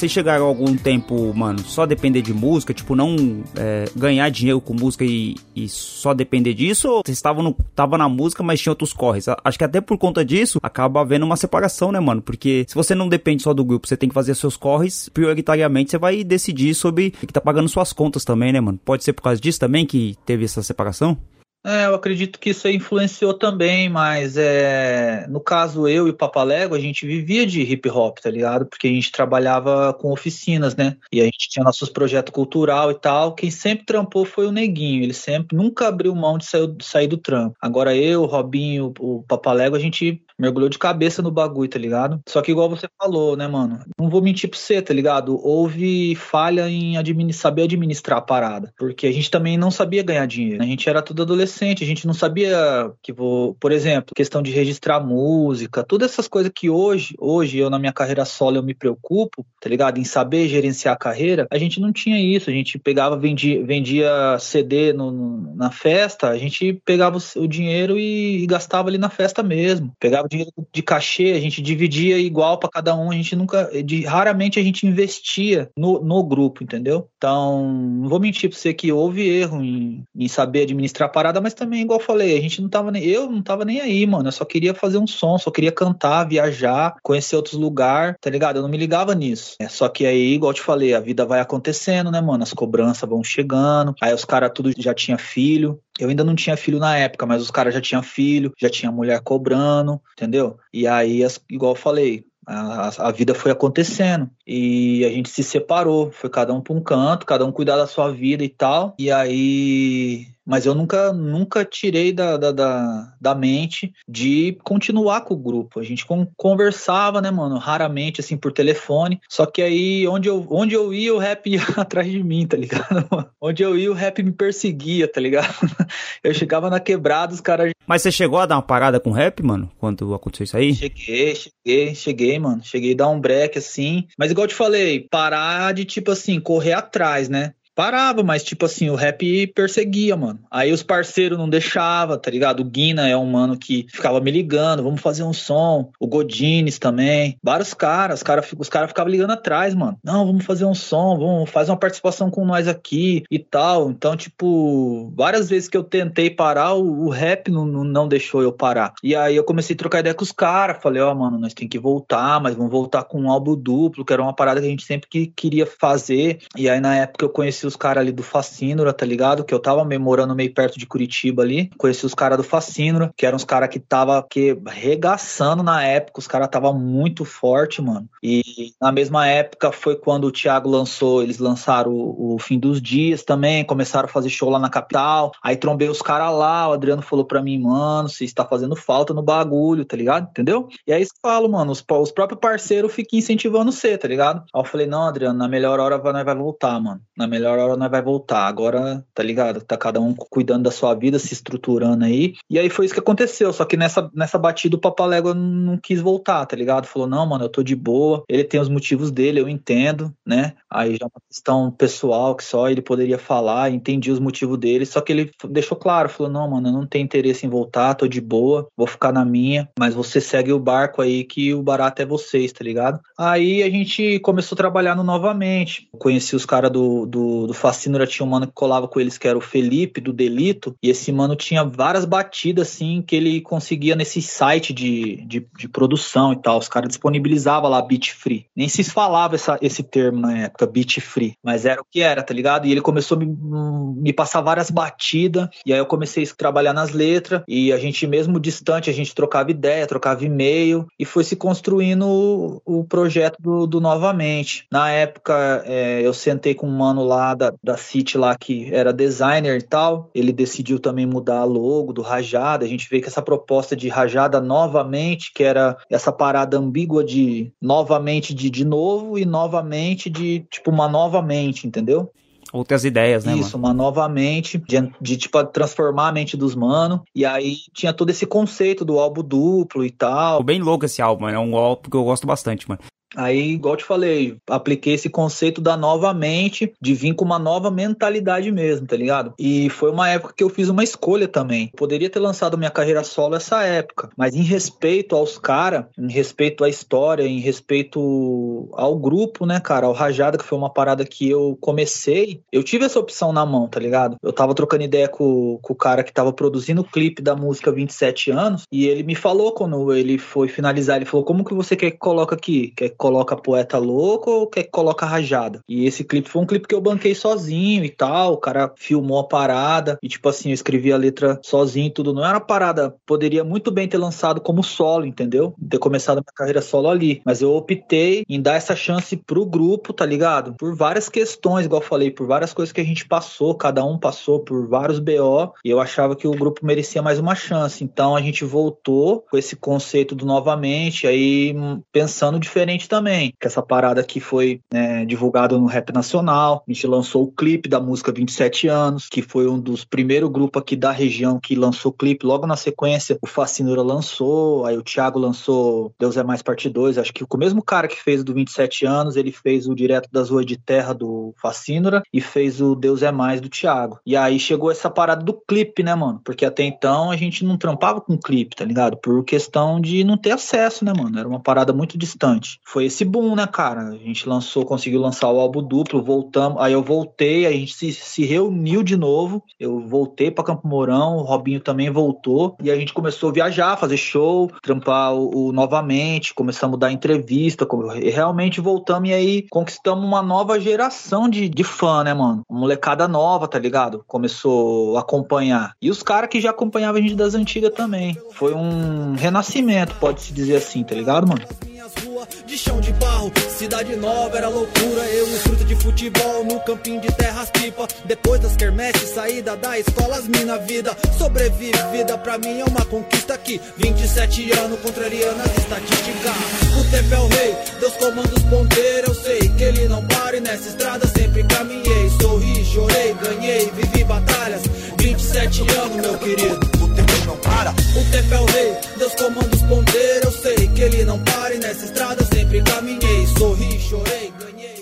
Vocês chegaram algum tempo, mano, só depender de música, tipo, não é, ganhar dinheiro com música e, e só depender disso? Ou vocês estavam na música, mas tinha outros corres? Acho que até por conta disso, acaba havendo uma separação, né, mano? Porque se você não depende só do grupo, você tem que fazer seus corres, prioritariamente você vai decidir sobre que tá pagando suas contas também, né, mano? Pode ser por causa disso também que teve essa separação? É, eu acredito que isso influenciou também, mas é, no caso eu e o Papalego, a gente vivia de hip hop, tá ligado? Porque a gente trabalhava com oficinas, né? E a gente tinha nossos projetos cultural e tal. Quem sempre trampou foi o Neguinho, ele sempre nunca abriu mão de sair, de sair do trampo. Agora eu, o Robinho, o Papalego, a gente mergulhou de cabeça no bagulho, tá ligado? Só que igual você falou, né, mano? Não vou mentir pra você, tá ligado? Houve falha em saber administrar a parada. Porque a gente também não sabia ganhar dinheiro. A gente era tudo adolescente, a gente não sabia que vou, por exemplo, questão de registrar música, todas essas coisas que hoje, hoje eu na minha carreira solo eu me preocupo, tá ligado? Em saber gerenciar a carreira, a gente não tinha isso. A gente pegava, vendia, vendia CD no, no, na festa, a gente pegava o, o dinheiro e, e gastava ali na festa mesmo. Pegava dinheiro de cachê, a gente dividia igual para cada um, a gente nunca, de, raramente a gente investia no, no grupo, entendeu? Então, não vou mentir para você que houve erro em, em saber administrar a parada, mas também, igual eu falei, a gente não tava nem, eu não tava nem aí, mano, eu só queria fazer um som, só queria cantar, viajar, conhecer outros lugares, tá ligado? Eu não me ligava nisso. É, só que aí, igual eu te falei, a vida vai acontecendo, né, mano? As cobranças vão chegando, aí os caras tudo já tinha filho, eu ainda não tinha filho na época, mas os caras já tinham filho, já tinha mulher cobrando, entendeu? E aí, igual eu falei, a, a, vida foi acontecendo e a gente se separou, foi cada um para um canto, cada um cuidar da sua vida e tal. E aí mas eu nunca, nunca tirei da, da, da, da, mente de continuar com o grupo. A gente conversava, né, mano, raramente, assim, por telefone. Só que aí, onde eu, onde eu ia, o rap ia atrás de mim, tá ligado? onde eu ia, o rap me perseguia, tá ligado? eu chegava na quebrada, os caras. Mas você chegou a dar uma parada com rap, mano, quando aconteceu isso aí? Cheguei, cheguei, cheguei, mano. Cheguei a dar um break, assim. Mas igual eu te falei, parar de, tipo assim, correr atrás, né? Parava, mas tipo assim, o rap perseguia, mano. Aí os parceiros não deixavam, tá ligado? O Guina é um mano que ficava me ligando, vamos fazer um som. O Godines também. Vários caras, os caras os cara ficavam ligando atrás, mano. Não, vamos fazer um som, vamos fazer uma participação com nós aqui e tal. Então, tipo, várias vezes que eu tentei parar, o, o rap não, não deixou eu parar. E aí eu comecei a trocar ideia com os caras. Falei, ó, oh, mano, nós tem que voltar, mas vamos voltar com um álbum duplo, que era uma parada que a gente sempre que queria fazer. E aí na época eu conheci os caras ali do Facínora, tá ligado? Que eu tava memorando meio perto de Curitiba ali. Conheci os caras do Facínora, que eram os caras que tava que, regaçando na época. Os caras tava muito forte, mano. E na mesma época foi quando o Thiago lançou, eles lançaram o, o Fim dos Dias também, começaram a fazer show lá na capital. Aí trombei os caras lá, o Adriano falou pra mim, mano, você está fazendo falta no bagulho, tá ligado? Entendeu? E aí eu falo, mano, os, os próprios parceiros ficam incentivando você, tá ligado? Aí eu falei, não, Adriano, na melhor hora nós vai voltar, mano. Na melhor hora nós vai voltar. Agora, tá ligado? Tá cada um cuidando da sua vida, se estruturando aí. E aí foi isso que aconteceu. Só que nessa, nessa batida o Papalégua não quis voltar, tá ligado? Falou, não, mano, eu tô de boa. Ele tem os motivos dele, eu entendo, né? Aí já é uma questão pessoal que só ele poderia falar, entendi os motivos dele. Só que ele deixou claro, falou, não, mano, eu não tenho interesse em voltar, tô de boa, vou ficar na minha. Mas você segue o barco aí que o barato é vocês, tá ligado? Aí a gente começou no novamente. Conheci os caras do, do, do Fascinura, tinha um mano que colava com eles, que era o Felipe, do Delito, e esse mano tinha várias batidas, assim, que ele conseguia nesse site de, de, de produção e tal. Os caras disponibilizavam lá beat free. Nem se falava essa, esse termo na época, beat free, mas era o que era, tá ligado? E ele começou a me, me passar várias batidas, e aí eu comecei a trabalhar nas letras, e a gente, mesmo distante, a gente trocava ideia, trocava e-mail, e foi se construindo o, o projeto do, do Novamente. Na época, é, eu sentei com um mano lá da, da City lá que era designer e tal. Ele decidiu também mudar a logo do Rajada. A gente vê que essa proposta de Rajada novamente, que era essa parada ambígua de novamente de de novo e novamente de tipo uma novamente, entendeu? outras ideias, né? Isso, mano? uma nova mente, de, de, tipo transformar a mente dos mano. E aí tinha todo esse conceito do álbum duplo e tal. Bem louco esse álbum, mano. É um álbum que eu gosto bastante, mano. Aí, igual te falei, apliquei esse conceito da nova mente, de vir com uma nova mentalidade mesmo, tá ligado? E foi uma época que eu fiz uma escolha também. Poderia ter lançado minha carreira solo essa época, mas em respeito aos caras, em respeito à história, em respeito ao grupo, né, cara, ao Rajada, que foi uma parada que eu comecei, eu tive essa opção na mão, tá ligado? Eu tava trocando ideia com, com o cara que tava produzindo o clipe da música 27 anos, e ele me falou quando ele foi finalizar, ele falou: como que você quer que coloque aqui? Quer que coloca poeta louco ou quer que coloca rajada? E esse clipe foi um clipe que eu banquei sozinho e tal. O cara filmou a parada e, tipo assim, eu escrevi a letra sozinho e tudo. Não era uma parada, poderia muito bem ter lançado como solo, entendeu? Ter começado a minha carreira solo ali. Mas eu optei em dar essa chance pro grupo, tá ligado? Por várias questões, igual eu falei, por várias coisas que a gente passou, cada um passou por vários BO, e eu achava que o grupo merecia mais uma chance. Então a gente voltou com esse conceito do novamente, aí pensando diferente também. Que essa parada aqui foi né, divulgada no Rap Nacional. A gente lançou o clipe da música 27 anos, que foi um dos primeiros grupos aqui da região que lançou o clipe. Logo na sequência, o Facinura lançou, aí o Thiago lançou Deus é Mais Parte 2. Acho que o mesmo cara que fez do 27 anos, ele fez o Direto das Ruas de Terra do Facinura e fez o Deus é Mais do Thiago. E aí chegou essa parada do clipe, né, mano? Porque até então a gente não trampava com clipe, tá ligado? Por questão de não ter acesso, né, mano? Era uma parada muito distante. Foi esse boom, né, cara? A gente lançou, conseguiu lançar o álbum duplo, voltamos. Aí eu voltei, a gente se, se reuniu de novo. Eu voltei para Campo Mourão, o Robinho também voltou. E a gente começou a viajar, fazer show, trampar o, o novamente, começamos a dar entrevista. Realmente voltamos e aí conquistamos uma nova geração de, de fã, né, mano? Uma molecada nova, tá ligado? Começou a acompanhar. E os caras que já acompanhavam a gente das antigas também. Foi um renascimento, pode-se dizer assim, tá ligado, mano? Rua de chão de barro. Cidade nova era loucura. Eu fruta de futebol no campinho de terras pipa. Depois das quermesses, saída da escola, as mina vida. Sobrevivida pra mim é uma conquista aqui. 27 anos, contrariando as estatísticas. O tempo é o rei, Deus comanda os ponteiros. Eu sei que ele não para e nessa estrada sempre caminhei. Sorri, chorei, ganhei, vivi batalhas. 27 anos, meu querido. Não para. O tempo é o rei, Deus comanda os ponteiros. Eu sei que ele não para e nessa estrada sempre caminhei. Sorri, chorei.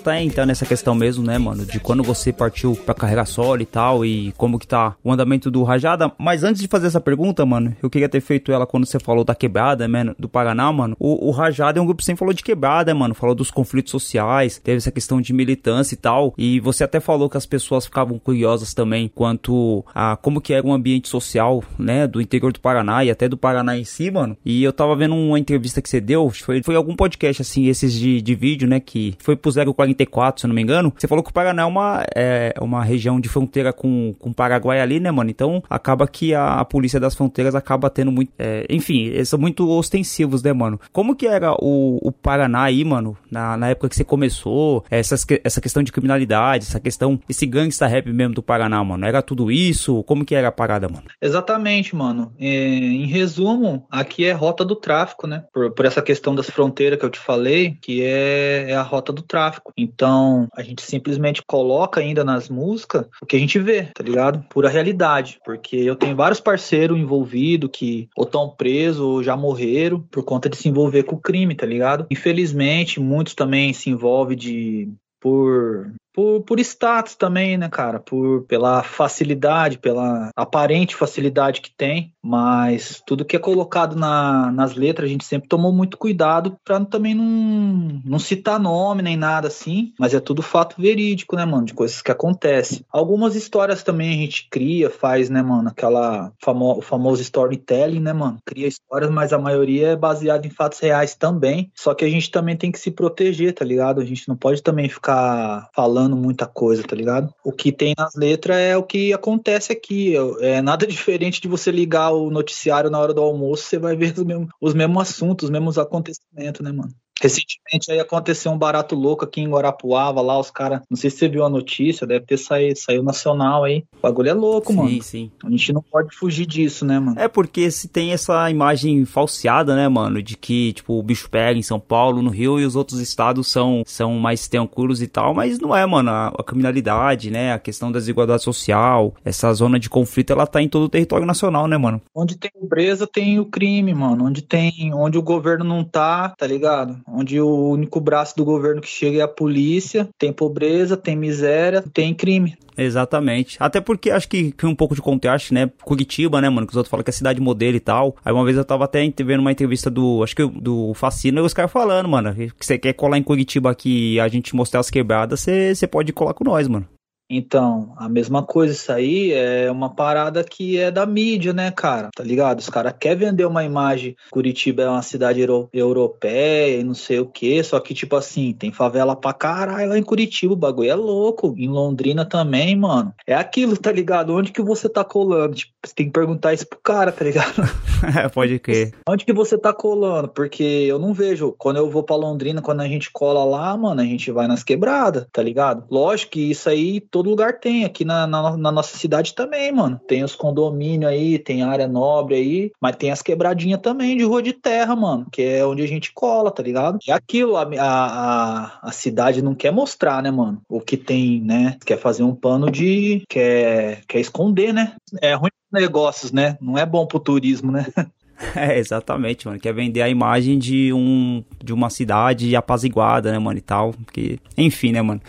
Tá então nessa questão mesmo, né, mano? De quando você partiu pra carregar solo e tal, e como que tá o andamento do Rajada. Mas antes de fazer essa pergunta, mano, eu queria ter feito ela quando você falou da quebrada, mano, do Paraná, mano. O, o Rajada é um grupo que sempre falou de quebrada, mano. Falou dos conflitos sociais, teve essa questão de militância e tal. E você até falou que as pessoas ficavam curiosas também quanto a como que era o ambiente social, né, do interior do Paraná e até do Paraná em si, mano. E eu tava vendo uma entrevista que você deu, foi, foi algum podcast, assim, esses de, de vídeo, né, que foi pro 044, se eu não me engano. Você falou que o Paraná é uma, é uma região de fronteira com, com o Paraguai ali, né, mano? Então acaba que a, a polícia das fronteiras acaba tendo muito. É, enfim, eles são muito ostensivos, né, mano? Como que era o, o Paraná aí, mano, na, na época que você começou? Essas, essa questão de criminalidade, essa questão, esse gangsta rap mesmo do Paraná, mano? Era tudo isso? Como que era a parada, mano? Exatamente, mano. É, em resumo, aqui é rota do tráfico, né? Por, por essa questão das fronteiras que eu te falei, que é, é a rota do tráfico. Então, a gente simplesmente coloca ainda nas músicas o que a gente vê, tá ligado? Pura realidade. Porque eu tenho vários parceiros envolvidos que ou estão presos ou já morreram por conta de se envolver com o crime, tá ligado? Infelizmente, muitos também se envolvem de por por, por status também, né, cara? Por, pela facilidade, pela aparente facilidade que tem, mas tudo que é colocado na, nas letras a gente sempre tomou muito cuidado para também não, não citar nome nem nada assim, mas é tudo fato verídico, né, mano? De coisas que acontecem. Algumas histórias também a gente cria, faz, né, mano? Aquela famo, o famoso storytelling, né, mano? Cria histórias, mas a maioria é baseada em fatos reais também. Só que a gente também tem que se proteger, tá ligado? A gente não pode também ficar falando falando muita coisa, tá ligado? O que tem nas letras é o que acontece aqui. É nada diferente de você ligar o noticiário na hora do almoço, você vai ver os mesmos, os mesmos assuntos, os mesmos acontecimentos, né, mano? Recentemente aí aconteceu um barato louco aqui em Guarapuava, lá os caras, não sei se você viu a notícia, deve ter saído, saiu nacional aí. O bagulho é louco, sim, mano. Sim, sim. A gente não pode fugir disso, né, mano? É porque se tem essa imagem falseada, né, mano, de que, tipo, o bicho pega em São Paulo, no Rio e os outros estados são, são mais tranquilos e tal, mas não é, mano. A, a criminalidade, né, a questão da desigualdade social, essa zona de conflito, ela tá em todo o território nacional, né, mano? Onde tem pobreza, tem o crime, mano. Onde tem, onde o governo não tá, tá ligado? Onde o único braço do governo que chega é a polícia, tem pobreza, tem miséria, tem crime. Exatamente. Até porque acho que, que um pouco de contraste, né? Curitiba, né, mano? Que os outros falam que é cidade modelo e tal. Aí uma vez eu tava até vendo uma entrevista do, acho que do Facino, e os caras falando, mano, que você quer colar em Curitiba aqui e a gente mostrar as quebradas, você pode colar com nós, mano. Então, a mesma coisa, isso aí é uma parada que é da mídia, né, cara? Tá ligado? Os caras querem vender uma imagem. Curitiba é uma cidade euro europeia e não sei o quê. Só que, tipo assim, tem favela pra caralho lá em Curitiba. O bagulho é louco. Em Londrina também, mano. É aquilo, tá ligado? Onde que você tá colando? Tipo, você tem que perguntar isso pro cara, tá ligado? Pode crer. Onde que você tá colando? Porque eu não vejo. Quando eu vou pra Londrina, quando a gente cola lá, mano, a gente vai nas quebradas, tá ligado? Lógico que isso aí todo lugar tem. Aqui na, na, na, nossa cidade também, mano. Tem os condomínios aí, tem área nobre aí, mas tem as quebradinhas também de rua de terra, mano, que é onde a gente cola, tá ligado? É aquilo, a, a, a cidade não quer mostrar, né, mano? O que tem, né? Quer fazer um pano de. quer, quer esconder, né? É ruim negócios, né? Não é bom pro turismo, né? É, exatamente, mano. Quer vender a imagem de um de uma cidade apaziguada, né, mano, e tal. Porque, enfim, né, mano.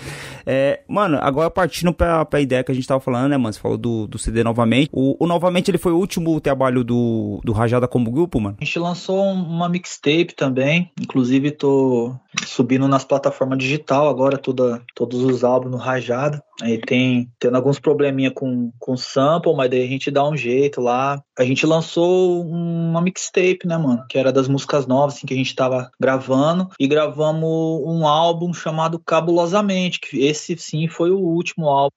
É, mano, agora partindo pra, pra ideia que a gente tava falando, né, mano? Você falou do, do CD novamente. O, o novamente ele foi o último trabalho do, do Rajada como grupo, mano? A gente lançou uma mixtape também. Inclusive, tô subindo nas plataformas digital agora, toda, todos os álbuns no Rajada. Aí tem tendo alguns probleminha com, com sample, mas daí a gente dá um jeito lá. A gente lançou uma mixtape, né, mano? Que era das músicas novas, assim, que a gente tava gravando. E gravamos um álbum chamado Cabulosamente, que esse sim foi o último álbum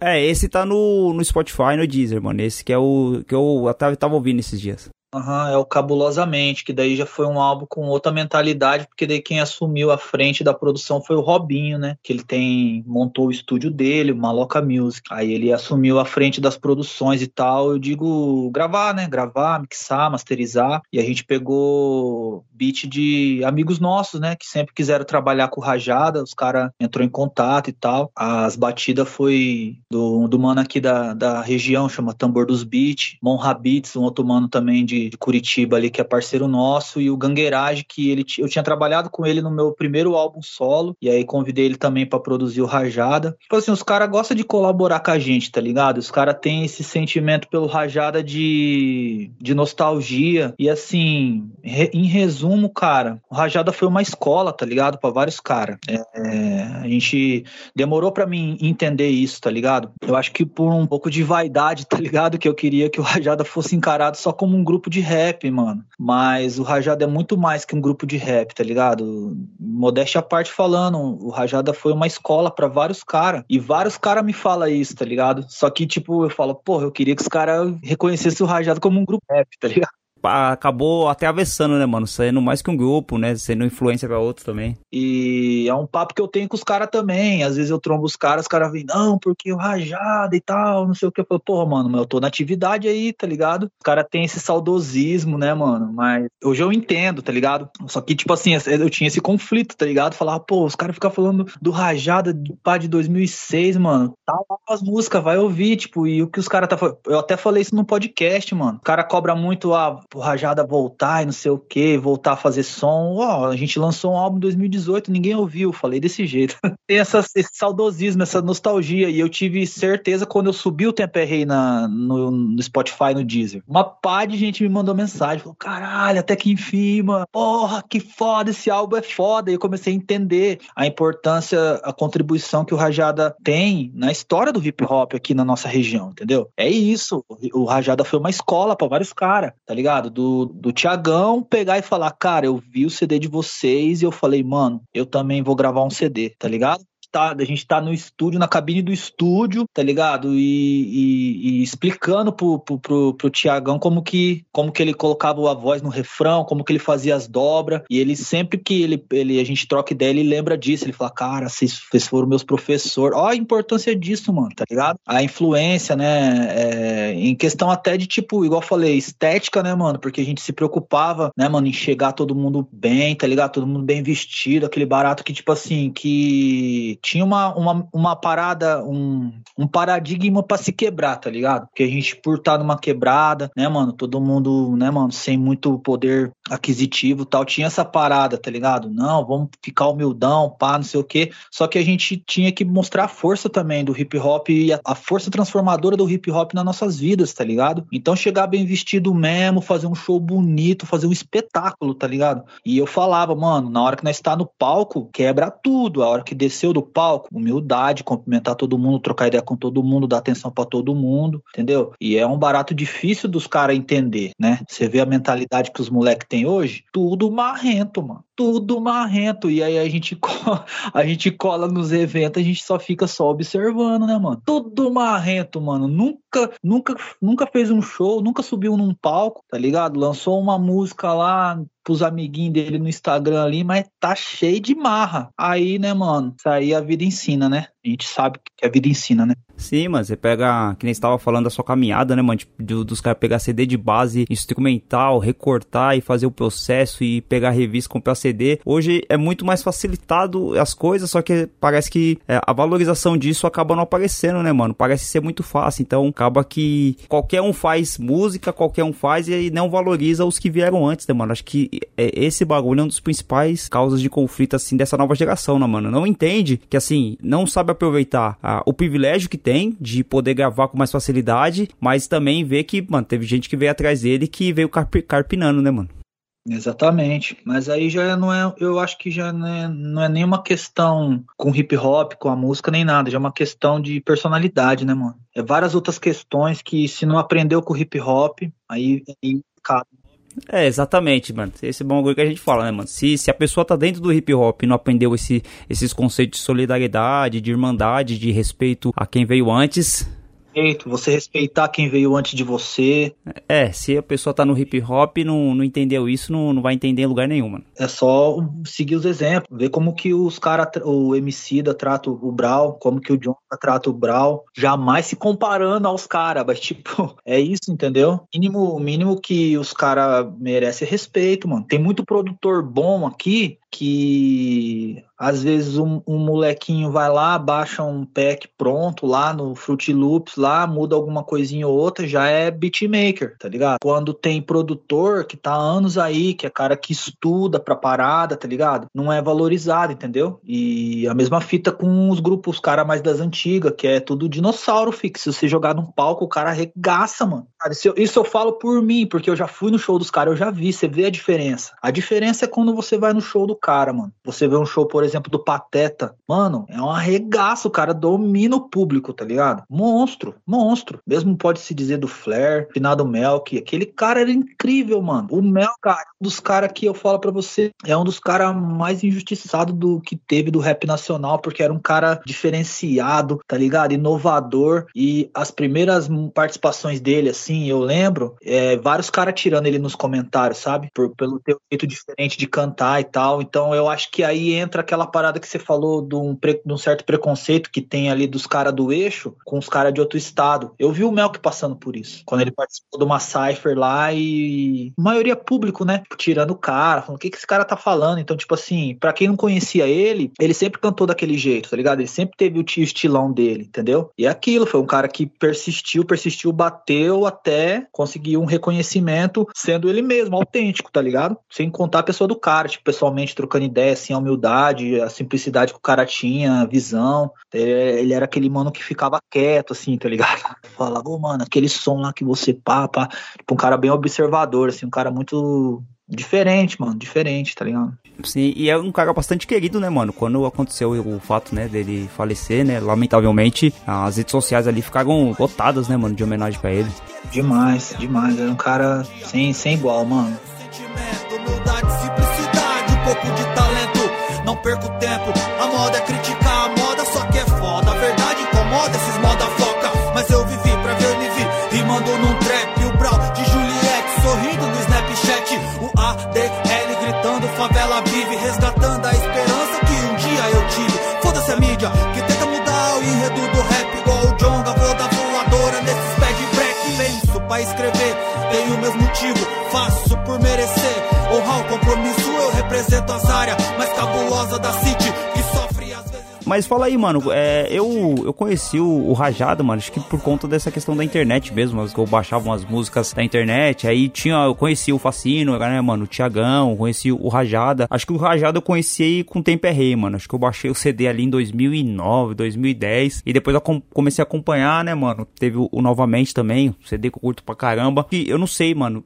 é, esse tá no, no Spotify no Deezer, mano. Esse que é o que eu até tava ouvindo esses dias. Uhum, é o Cabulosamente, que daí já foi um álbum com outra mentalidade, porque daí quem assumiu a frente da produção foi o Robinho, né? Que ele tem montou o estúdio dele, o Maloca Music. Aí ele assumiu a frente das produções e tal. Eu digo gravar, né? Gravar, mixar, masterizar. E a gente pegou beat de amigos nossos, né? Que sempre quiseram trabalhar com Rajada. Os caras entrou em contato e tal. As batidas foi do, do mano aqui da, da região, chama Tambor dos Beats. Mon Habits, um outro mano também de de, Curitiba ali, que é parceiro nosso, e o Gangueirage, que ele, eu tinha trabalhado com ele no meu primeiro álbum solo, e aí convidei ele também para produzir o Rajada. Tipo assim, os caras gostam de colaborar com a gente, tá ligado? Os caras têm esse sentimento pelo Rajada de, de nostalgia, e assim, re, em resumo, cara, o Rajada foi uma escola, tá ligado? para vários caras. É, a gente demorou para mim entender isso, tá ligado? Eu acho que por um pouco de vaidade, tá ligado? Que eu queria que o Rajada fosse encarado só como um grupo grupo de rap, mano. Mas o Rajada é muito mais que um grupo de rap, tá ligado? Modéstia à parte falando, o Rajada foi uma escola para vários caras. E vários caras me falam isso, tá ligado? Só que, tipo, eu falo, porra, eu queria que os caras reconhecessem o Rajada como um grupo rap, tá ligado? Acabou até avessando, né, mano? Sendo mais que um grupo, né? Sendo influência para outros também. E é um papo que eu tenho com os caras também. Às vezes eu trombo os caras, os caras vêm, não, porque o rajada e tal, não sei o que. Eu falo, porra, mano, eu tô na atividade aí, tá ligado? Os caras têm esse saudosismo, né, mano? Mas hoje eu entendo, tá ligado? Só que, tipo assim, eu tinha esse conflito, tá ligado? Falar, pô, os caras ficam falando do rajada do pá de 2006, mano. Tá lá as músicas, vai ouvir, tipo, e o que os caras tá Eu até falei isso no podcast, mano. O cara cobra muito a. Ah, o Rajada voltar e não sei o que, voltar a fazer som. Ó, a gente lançou um álbum em 2018, ninguém ouviu, falei desse jeito. Tem essa, esse saudosismo, essa nostalgia, e eu tive certeza quando eu subi o Temperrey na, no, no Spotify, no Deezer. Uma pá de gente me mandou mensagem, falou, caralho, até que enfim, porra, que foda, esse álbum é foda. E eu comecei a entender a importância, a contribuição que o Rajada tem na história do hip hop aqui na nossa região, entendeu? É isso, o Rajada foi uma escola para vários caras, tá ligado? Ligado? Do, do Tiagão pegar e falar, cara, eu vi o CD de vocês e eu falei, mano, eu também vou gravar um CD, tá ligado? Tá, a gente tá no estúdio, na cabine do estúdio, tá ligado? E, e, e explicando pro, pro, pro, pro Tiagão como que, como que ele colocava a voz no refrão, como que ele fazia as dobras. E ele sempre que ele, ele, a gente troca ideia, ele lembra disso. Ele fala, cara, vocês, vocês foram meus professores. Ó a importância disso, mano, tá ligado? A influência, né? É, em questão até de, tipo, igual eu falei, estética, né, mano? Porque a gente se preocupava, né, mano, em chegar todo mundo bem, tá ligado? Todo mundo bem vestido, aquele barato que, tipo assim, que tinha uma, uma, uma parada, um, um paradigma pra se quebrar, tá ligado? Porque a gente, por estar numa quebrada, né, mano, todo mundo, né, mano, sem muito poder aquisitivo tal, tinha essa parada, tá ligado? Não, vamos ficar humildão, pá, não sei o quê. Só que a gente tinha que mostrar a força também do hip hop e a, a força transformadora do hip hop nas nossas vidas, tá ligado? Então chegar bem vestido mesmo, fazer um show bonito, fazer um espetáculo, tá ligado? E eu falava, mano, na hora que nós está no palco, quebra tudo. A hora que desceu do palco, humildade, cumprimentar todo mundo, trocar ideia com todo mundo, dar atenção para todo mundo, entendeu? E é um barato difícil dos caras entender, né? Você vê a mentalidade que os moleques têm hoje, tudo marrento, mano tudo marrento. E aí a gente, a gente cola nos eventos, a gente só fica só observando, né, mano? Tudo marrento, mano. Nunca, nunca, nunca fez um show, nunca subiu num palco, tá ligado? Lançou uma música lá pros amiguinhos dele no Instagram ali, mas tá cheio de marra. Aí, né, mano? Isso aí a vida ensina, né? A gente sabe que a vida ensina, né? Sim, mano, você pega, que nem você tava falando da sua caminhada, né, mano? Tipo, do, dos caras pegar CD de base instrumental, recortar e fazer o processo e pegar revista, comprar CD. Hoje é muito mais facilitado as coisas, só que parece que é, a valorização disso acaba não aparecendo, né, mano? Parece ser muito fácil. Então acaba que qualquer um faz música, qualquer um faz e não valoriza os que vieram antes, né, mano? Acho que é, esse bagulho é um dos principais causas de conflito, assim, dessa nova geração, né, mano? Não entende que, assim, não sabe aproveitar ah, o privilégio que tem de poder gravar com mais facilidade, mas também vê que, mano, teve gente que veio atrás dele que veio carp carpinando, né, mano? Exatamente, mas aí já não é, eu acho que já não é, não é nenhuma questão com hip hop, com a música, nem nada, já é uma questão de personalidade, né, mano? É várias outras questões que se não aprendeu com hip hop, aí, aí cabe. É, exatamente, mano. Esse é o bagulho que a gente fala, né, mano? Se, se a pessoa tá dentro do hip hop e não aprendeu esse, esses conceitos de solidariedade, de irmandade, de respeito a quem veio antes, respeito, você respeitar quem veio antes de você. É, se a pessoa tá no hip hop e não, não entendeu isso, não, não vai entender em lugar nenhum, mano. É só seguir os exemplos, ver como que os caras, o MC da trata o Brau, como que o John trata o Brau, jamais se comparando aos caras, mas tipo, é isso, entendeu? Mínimo, mínimo que os caras merecem respeito, mano. Tem muito produtor bom aqui que às vezes um, um, molequinho vai lá, baixa um pack pronto lá no Fruit Loops, lá muda alguma coisinha ou outra, já é beatmaker, tá ligado? Quando tem produtor que tá anos aí, que é cara que estuda pra parada, tá ligado? Não é valorizado, entendeu? E a mesma fita com os grupos, cara mais das antigas, que é tudo dinossauro fixo. Se você jogar num palco, o cara arregaça, mano. Isso eu, isso eu falo por mim, porque eu já fui no show dos caras, eu já vi, você vê a diferença. A diferença é quando você vai no show do cara, mano. Você vê um show, por exemplo, do Pateta. Mano, é um arregaço, o cara domina o público, tá ligado? Monstro, monstro. Mesmo pode se dizer do Flair, finado Melk. Aquele cara era incrível, mano. O Mel, cara, um dos caras que eu falo para você, é um dos caras mais injustiçados do que teve do rap nacional, porque era um cara diferenciado, tá ligado? Inovador. E as primeiras participações dele, assim, eu lembro, é, vários caras tirando ele nos comentários, sabe? Por, pelo teu jeito diferente de cantar e tal. Então eu acho que aí entra aquela parada que você falou de um, pre, de um certo preconceito que tem ali dos caras do eixo com os caras de outro estado. Eu vi o Melk passando por isso. Quando ele participou de uma Cypher lá e. maioria público, né? Tirando o cara, falando o que, que esse cara tá falando. Então, tipo assim, para quem não conhecia ele, ele sempre cantou daquele jeito, tá ligado? Ele sempre teve o tio estilão dele, entendeu? E é aquilo, foi um cara que persistiu, persistiu, bateu até conseguir um reconhecimento sendo ele mesmo, autêntico, tá ligado? Sem contar a pessoa do cara, tipo, pessoalmente trocando ideia, assim, a humildade, a simplicidade que o cara tinha, a visão. Ele era aquele mano que ficava quieto, assim, tá ligado? Falava, ô, mano, aquele som lá que você papa. Tipo, um cara bem observador, assim, um cara muito diferente, mano, diferente, tá ligado? Sim, e é um cara bastante querido, né, mano? Quando aconteceu o fato, né, dele falecer, né, lamentavelmente, as redes sociais ali ficaram lotadas, né, mano, de homenagem para ele. Demais, demais, era um cara sem, sem igual, mano. Sentimento, humildade, perco tempo, a moda é criticar as áreas mais da city, que sofre às vezes... Mas fala aí, mano, é, eu, eu conheci o, o Rajada, mano, acho que por conta dessa questão da internet mesmo, eu baixava umas músicas da internet, aí tinha, eu conheci o Facino, né, mano, o Tiagão, conheci o Rajada. Acho que o Rajada eu conheci com Tempo é Rei, mano. Acho que eu baixei o CD ali em 2009, 2010, e depois eu comecei a acompanhar, né, mano. Teve o, o Novamente também, o CD que eu curto pra caramba. E eu não sei, mano,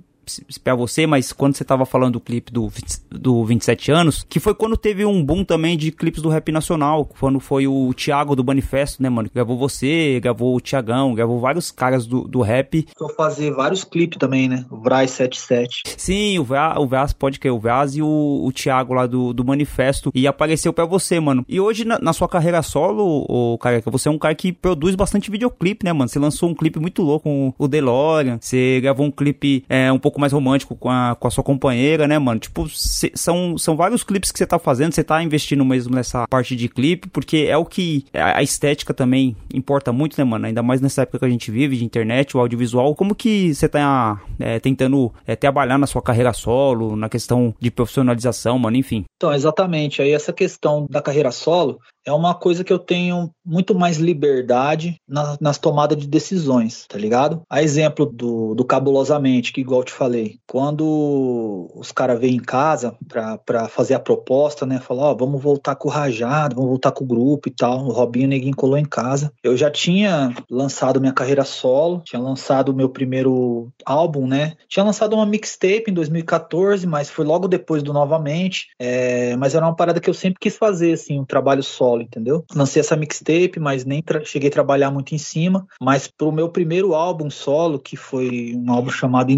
pra você, mas quando você tava falando do clipe do, do 27 anos, que foi quando teve um boom também de clipes do rap nacional, quando foi o Thiago do Manifesto, né, mano? Gravou você, gravou o Thiagão, gravou vários caras do, do rap. Vou fazer vários clipes também, né? O Vraz 77. Sim, o Vraz, o Vraz pode que o Vraz e o, o Thiago lá do, do Manifesto. E apareceu pra você, mano. E hoje, na, na sua carreira solo, o cara, você é um cara que produz bastante videoclipe, né, mano? Você lançou um clipe muito louco com o DeLorean, você gravou um clipe é, um pouco mais romântico com a, com a sua companheira, né, mano? Tipo, cê, são, são vários clipes que você tá fazendo, você tá investindo mesmo nessa parte de clipe, porque é o que a estética também importa muito, né, mano? Ainda mais nessa época que a gente vive de internet, o audiovisual. Como que você tá é, tentando é, trabalhar na sua carreira solo, na questão de profissionalização, mano, enfim? Então, exatamente. Aí essa questão da carreira solo, é uma coisa que eu tenho muito mais liberdade na, nas tomadas de decisões, tá ligado? A exemplo do, do Cabulosamente, que igual eu te falei, quando os caras vêm em casa pra fazer a proposta, né, falar, ó, oh, vamos voltar com o Rajado, vamos voltar com o grupo e tal, o Robinho Neguinho colou em casa. Eu já tinha lançado minha carreira solo, tinha lançado o meu primeiro álbum, né, tinha lançado uma mixtape em 2014, mas foi logo depois do Novamente, é, mas era uma parada que eu sempre quis fazer, assim, um trabalho solo entendeu? Lancei essa mixtape, mas nem cheguei a trabalhar muito em cima. Mas pro meu primeiro álbum solo, que foi um álbum chamado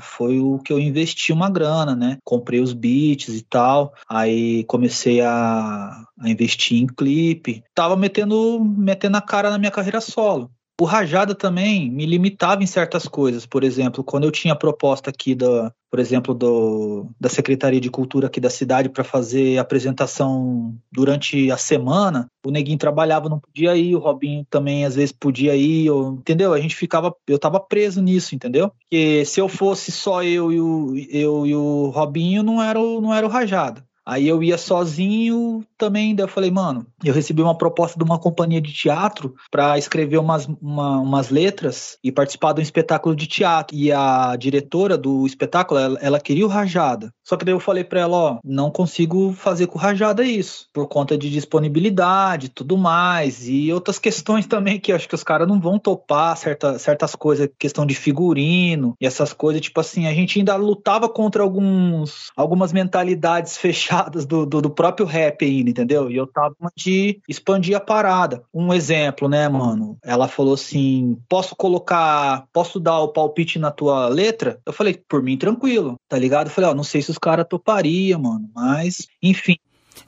Foi o que eu investi uma grana, né? Comprei os beats e tal. Aí comecei a, a investir em clipe. Tava metendo, metendo a cara na minha carreira solo. O Rajada também me limitava em certas coisas. Por exemplo, quando eu tinha proposta aqui da, por exemplo, do, da Secretaria de Cultura aqui da cidade para fazer apresentação durante a semana, o Neguinho trabalhava, não podia ir, o Robinho também às vezes podia ir, ou, entendeu? A gente ficava, eu tava preso nisso, entendeu? Porque se eu fosse só eu e o, eu e o Robinho, não era o, não era o Rajada. Aí eu ia sozinho também, daí eu falei, mano, eu recebi uma proposta de uma companhia de teatro para escrever umas, uma, umas letras e participar de um espetáculo de teatro. E a diretora do espetáculo, ela, ela queria o Rajada. Só que daí eu falei para ela, ó, não consigo fazer com o Rajada isso, por conta de disponibilidade tudo mais. E outras questões também que acho que os caras não vão topar certa, certas coisas, questão de figurino e essas coisas, tipo assim, a gente ainda lutava contra alguns algumas mentalidades fechadas fechadas do, do, do, próprio rap ainda, entendeu? E eu tava de expandir a parada. Um exemplo, né, mano? Ela falou assim: posso colocar, posso dar o palpite na tua letra? Eu falei, por mim, tranquilo, tá ligado? Eu falei, ó, não sei se os caras topariam, mano, mas, enfim.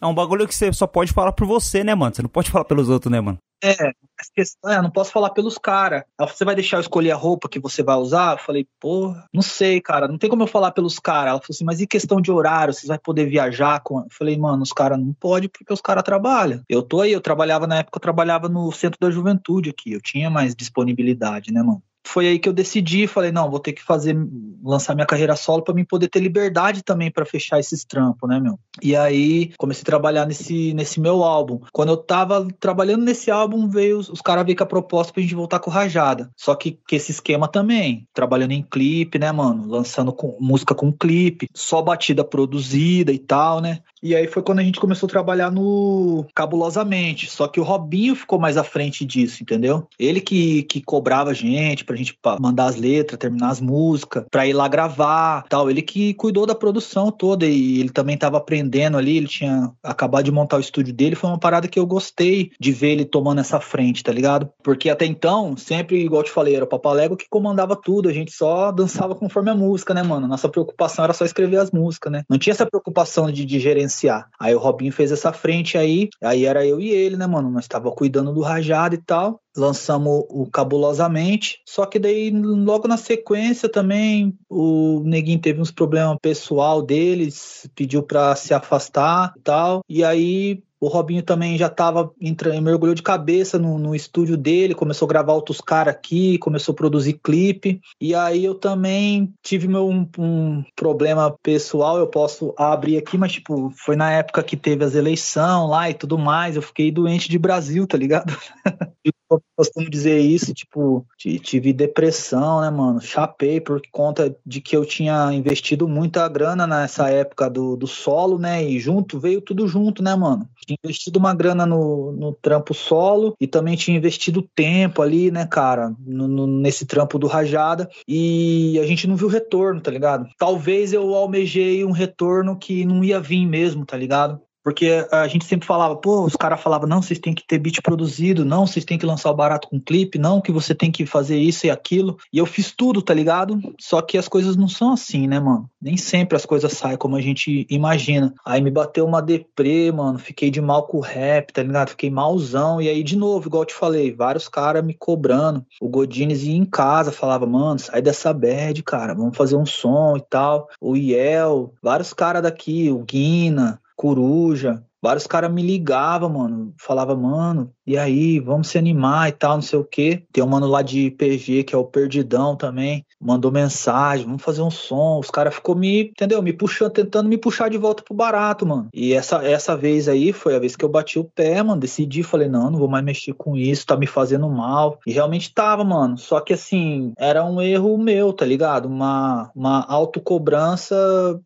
É um bagulho que você só pode falar por você, né, mano? Você não pode falar pelos outros, né, mano? É, é, não posso falar pelos caras. Você vai deixar eu escolher a roupa que você vai usar? Eu falei, pô, não sei, cara, não tem como eu falar pelos caras. Ela falou assim, mas e questão de horário? Vocês vão poder viajar com. Eu falei, mano, os caras não pode porque os caras trabalham. Eu tô aí, eu trabalhava na época, eu trabalhava no centro da juventude aqui. Eu tinha mais disponibilidade, né, mano? Foi aí que eu decidi, falei, não, vou ter que fazer, lançar minha carreira solo para mim poder ter liberdade também para fechar esses trampos, né, meu? E aí comecei a trabalhar nesse, nesse meu álbum. Quando eu tava trabalhando nesse álbum, veio os, os caras veio com a proposta pra gente voltar com Rajada. Só que, que esse esquema também, trabalhando em clipe, né, mano? Lançando com, música com clipe, só batida produzida e tal, né? E aí foi quando a gente começou a trabalhar no Cabulosamente. Só que o Robinho ficou mais à frente disso, entendeu? Ele que, que cobrava a gente pra gente mandar as letras, terminar as músicas, pra ir lá gravar tal. Ele que cuidou da produção toda e ele também tava aprendendo ali. Ele tinha acabado de montar o estúdio dele. Foi uma parada que eu gostei de ver ele tomando essa frente, tá ligado? Porque até então, sempre, igual eu te falei, era o Papalego que comandava tudo. A gente só dançava conforme a música, né, mano? Nossa preocupação era só escrever as músicas, né? Não tinha essa preocupação de, de gerenciar. Aí o Robinho fez essa frente aí, aí era eu e ele, né, mano? Nós tava cuidando do rajado e tal. Lançamos o Cabulosamente, só que daí logo na sequência também o Neguinho teve uns problemas pessoal deles, pediu pra se afastar e tal. E aí O Robinho também já tava entrando, mergulhou de cabeça no, no estúdio dele, começou a gravar outros caras aqui, começou a produzir clipe. E aí eu também tive meu um, um problema pessoal, eu posso abrir aqui, mas tipo, foi na época que teve as eleições lá e tudo mais, eu fiquei doente de Brasil, tá ligado? eu costumo dizer isso, tipo, tive depressão, né, mano? Chapei por conta de que eu tinha investido muita grana nessa época do, do solo, né? E junto, veio tudo junto, né, mano? Tinha investido uma grana no, no trampo solo e também tinha investido tempo ali, né, cara, no, no, nesse trampo do Rajada. E a gente não viu retorno, tá ligado? Talvez eu almejei um retorno que não ia vir mesmo, tá ligado? Porque a gente sempre falava, pô, os caras falavam, não, vocês têm que ter beat produzido, não, vocês têm que lançar o barato com clipe, não, que você tem que fazer isso e aquilo. E eu fiz tudo, tá ligado? Só que as coisas não são assim, né, mano? Nem sempre as coisas saem como a gente imagina. Aí me bateu uma deprê, mano, fiquei de mal com o rap, tá ligado? Fiquei malzão. E aí, de novo, igual eu te falei, vários caras me cobrando. O Godines ia em casa, falava, mano, sai dessa bad, cara, vamos fazer um som e tal. O Iel, vários caras daqui, o Guina, Coruja, vários caras me ligavam, mano. Falava, mano, e aí, vamos se animar e tal, não sei o quê. Tem um mano lá de PG, que é o Perdidão também, mandou mensagem, vamos fazer um som. Os caras ficou me, entendeu? Me puxando, tentando me puxar de volta pro barato, mano. E essa, essa vez aí foi a vez que eu bati o pé, mano. Decidi, falei, não, não vou mais mexer com isso, tá me fazendo mal. E realmente tava, mano. Só que assim, era um erro meu, tá ligado? Uma, uma autocobrança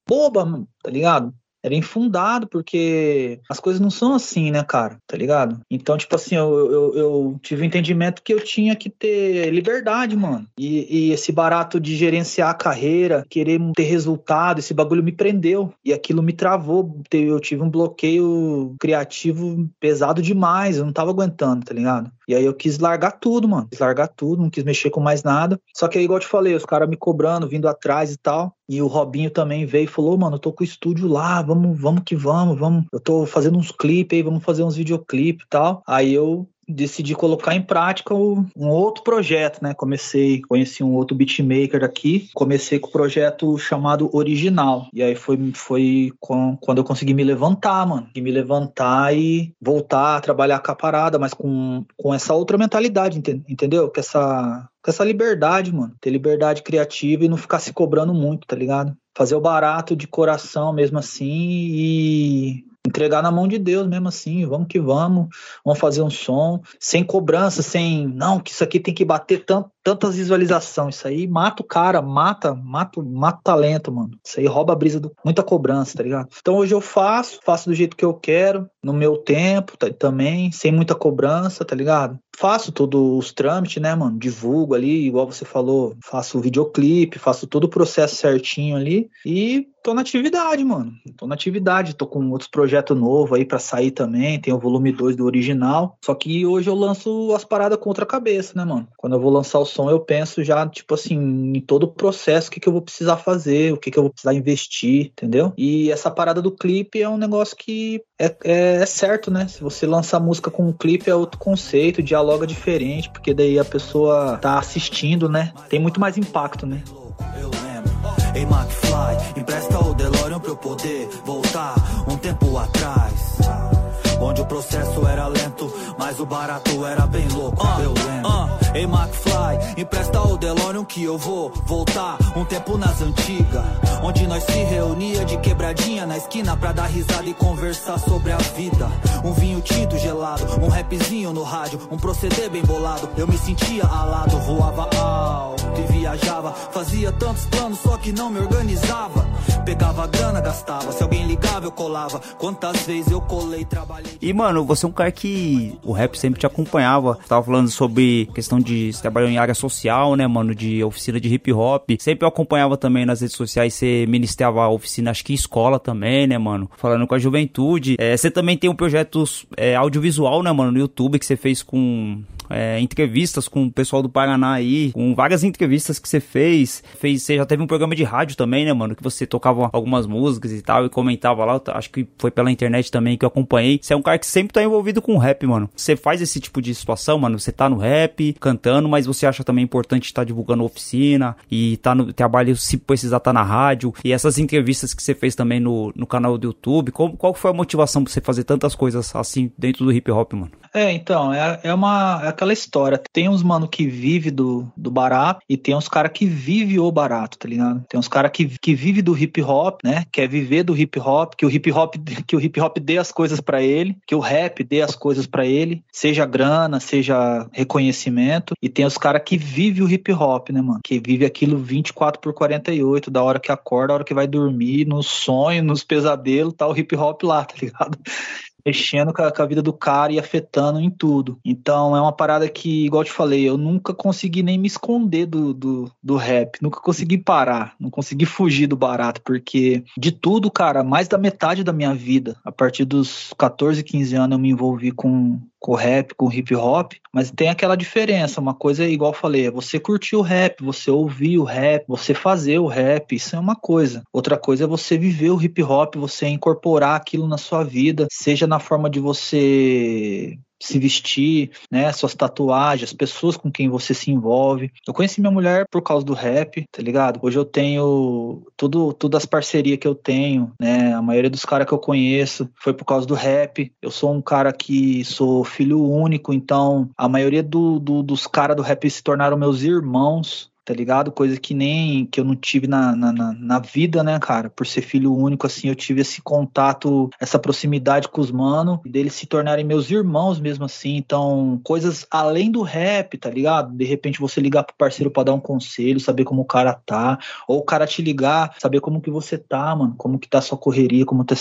boba, tá ligado? Era infundado, porque as coisas não são assim, né, cara? Tá ligado? Então, tipo assim, eu, eu, eu tive o um entendimento que eu tinha que ter liberdade, mano. E, e, esse barato de gerenciar a carreira, querer ter resultado, esse bagulho me prendeu. E aquilo me travou. Eu tive um bloqueio criativo pesado demais. Eu não tava aguentando, tá ligado? E aí eu quis largar tudo, mano. Quis largar tudo, não quis mexer com mais nada. Só que aí, igual eu te falei, os caras me cobrando, vindo atrás e tal. E o Robinho também veio e falou, mano, eu tô com o estúdio lá, vamos, vamos que vamos, vamos. Eu tô fazendo uns clipes aí, vamos fazer uns videoclipes e tal. Aí eu decidi colocar em prática um outro projeto, né? Comecei, conheci um outro beatmaker aqui, comecei com o projeto chamado Original. E aí foi, foi quando eu consegui me levantar, mano. E me levantar e voltar a trabalhar com a parada, mas com, com essa outra mentalidade, entendeu? Com essa, com essa liberdade, mano. Ter liberdade criativa e não ficar se cobrando muito, tá ligado? Fazer o barato de coração mesmo assim e entregar na mão de Deus mesmo assim, vamos que vamos, vamos fazer um som, sem cobrança, sem, não, que isso aqui tem que bater tanto, tantas visualizações, isso aí mata o cara, mata, mata, mata o talento, mano. Isso aí rouba a brisa do muita cobrança, tá ligado? Então hoje eu faço, faço do jeito que eu quero, no meu tempo tá, também, sem muita cobrança, tá ligado? Faço todos os trâmites, né, mano? Divulgo ali, igual você falou, faço o videoclipe, faço todo o processo certinho ali e tô na atividade, mano. Tô na atividade, tô com outros projetos novos aí para sair também, tem o volume 2 do original. Só que hoje eu lanço as paradas com outra cabeça, né, mano? Quando eu vou lançar o som, eu penso já, tipo assim, em todo o processo, o que, que eu vou precisar fazer, o que, que eu vou precisar investir, entendeu? E essa parada do clipe é um negócio que é, é, é certo, né? Se você lançar música com um clipe é outro conceito, dialoga diferente, porque daí a pessoa tá assistindo, né? Tem muito mais impacto, né? Eu lembro. Ei, McFly, empresta o DeLorean pra eu poder voltar um tempo atrás. Processo era lento, mas o barato era bem louco. Uh, eu lembro. Uh, ei, McFly, empresta o DeLorean que eu vou voltar um tempo nas antigas. Onde nós se reunia de quebradinha na esquina pra dar risada e conversar sobre a vida. Um vinho tinto gelado, um rapzinho no rádio, um proceder bem bolado. Eu me sentia alado, voava alto e viajava. Fazia tantos planos, só que não me organizava. Pegava grana, gastava. Se alguém ligava, eu colava. Quantas vezes eu colei, trabalhei. E, mano, você é um cara que o rap sempre te acompanhava. Você tava falando sobre questão de você trabalhar em área social, né, mano? De oficina de hip hop. Sempre eu acompanhava também nas redes sociais. Você ministrava oficina, acho que em escola também, né, mano? Falando com a juventude. É, você também tem um projeto é, audiovisual, né, mano? No YouTube que você fez com é, entrevistas com o pessoal do Paraná aí, com várias entrevistas que você fez. fez. Você já teve um programa de rádio também, né, mano? Que você tocava algumas músicas e tal e comentava lá. Acho que foi pela internet também que eu acompanhei. Você é um cara que sempre tá envolvido com rap, mano. Você faz esse tipo de situação, mano? Você tá no rap, cantando, mas você acha também importante estar tá divulgando oficina e tá no trabalho, se precisar, tá na rádio. E essas entrevistas que você fez também no, no canal do YouTube, qual, qual foi a motivação pra você fazer tantas coisas assim dentro do hip hop, mano? É, então, é, é uma é aquela história. Tem uns mano que vive do, do barato e tem uns cara que vive o barato, tá ligado? Tem uns cara que, que vive do hip hop, né? Quer viver do hip hop, que o hip hop que o hip hop dê as coisas para ele, que o rap dê as coisas para ele, seja grana, seja reconhecimento. E tem os cara que vive o hip hop, né, mano? Que vive aquilo 24 por 48, da hora que acorda, da hora que vai dormir, no sonho, nos pesadelos, tá o hip hop lá, tá ligado? Mexendo com a, com a, vida do cara e afetando em tudo. Então é uma parada que, igual eu te falei, eu nunca consegui nem me esconder do, do, do rap, nunca consegui parar, não consegui fugir do barato, porque de tudo, cara, mais da metade da minha vida, a partir dos 14, 15 anos, eu me envolvi com, com rap, com hip hop, mas tem aquela diferença. Uma coisa é igual eu falei, é você curtir o rap, você ouvir o rap, você fazer o rap, isso é uma coisa. Outra coisa é você viver o hip hop, você incorporar aquilo na sua vida, seja na forma de você se vestir, né, suas tatuagens, as pessoas com quem você se envolve. Eu conheci minha mulher por causa do rap, tá ligado? Hoje eu tenho tudo, todas as parcerias que eu tenho, né, a maioria dos caras que eu conheço foi por causa do rap. Eu sou um cara que sou filho único, então a maioria do, do dos caras do rap se tornaram meus irmãos, tá ligado? Coisa que nem que eu não tive na, na, na, vida, né, cara? Por ser filho único, assim, eu tive esse contato, essa proximidade com os manos, deles se tornarem meus irmãos mesmo assim. Então, coisas além do rap, tá ligado? De repente você ligar pro parceiro pra dar um conselho, saber como o cara tá, ou o cara te ligar, saber como que você tá, mano, como que tá sua correria, como tá,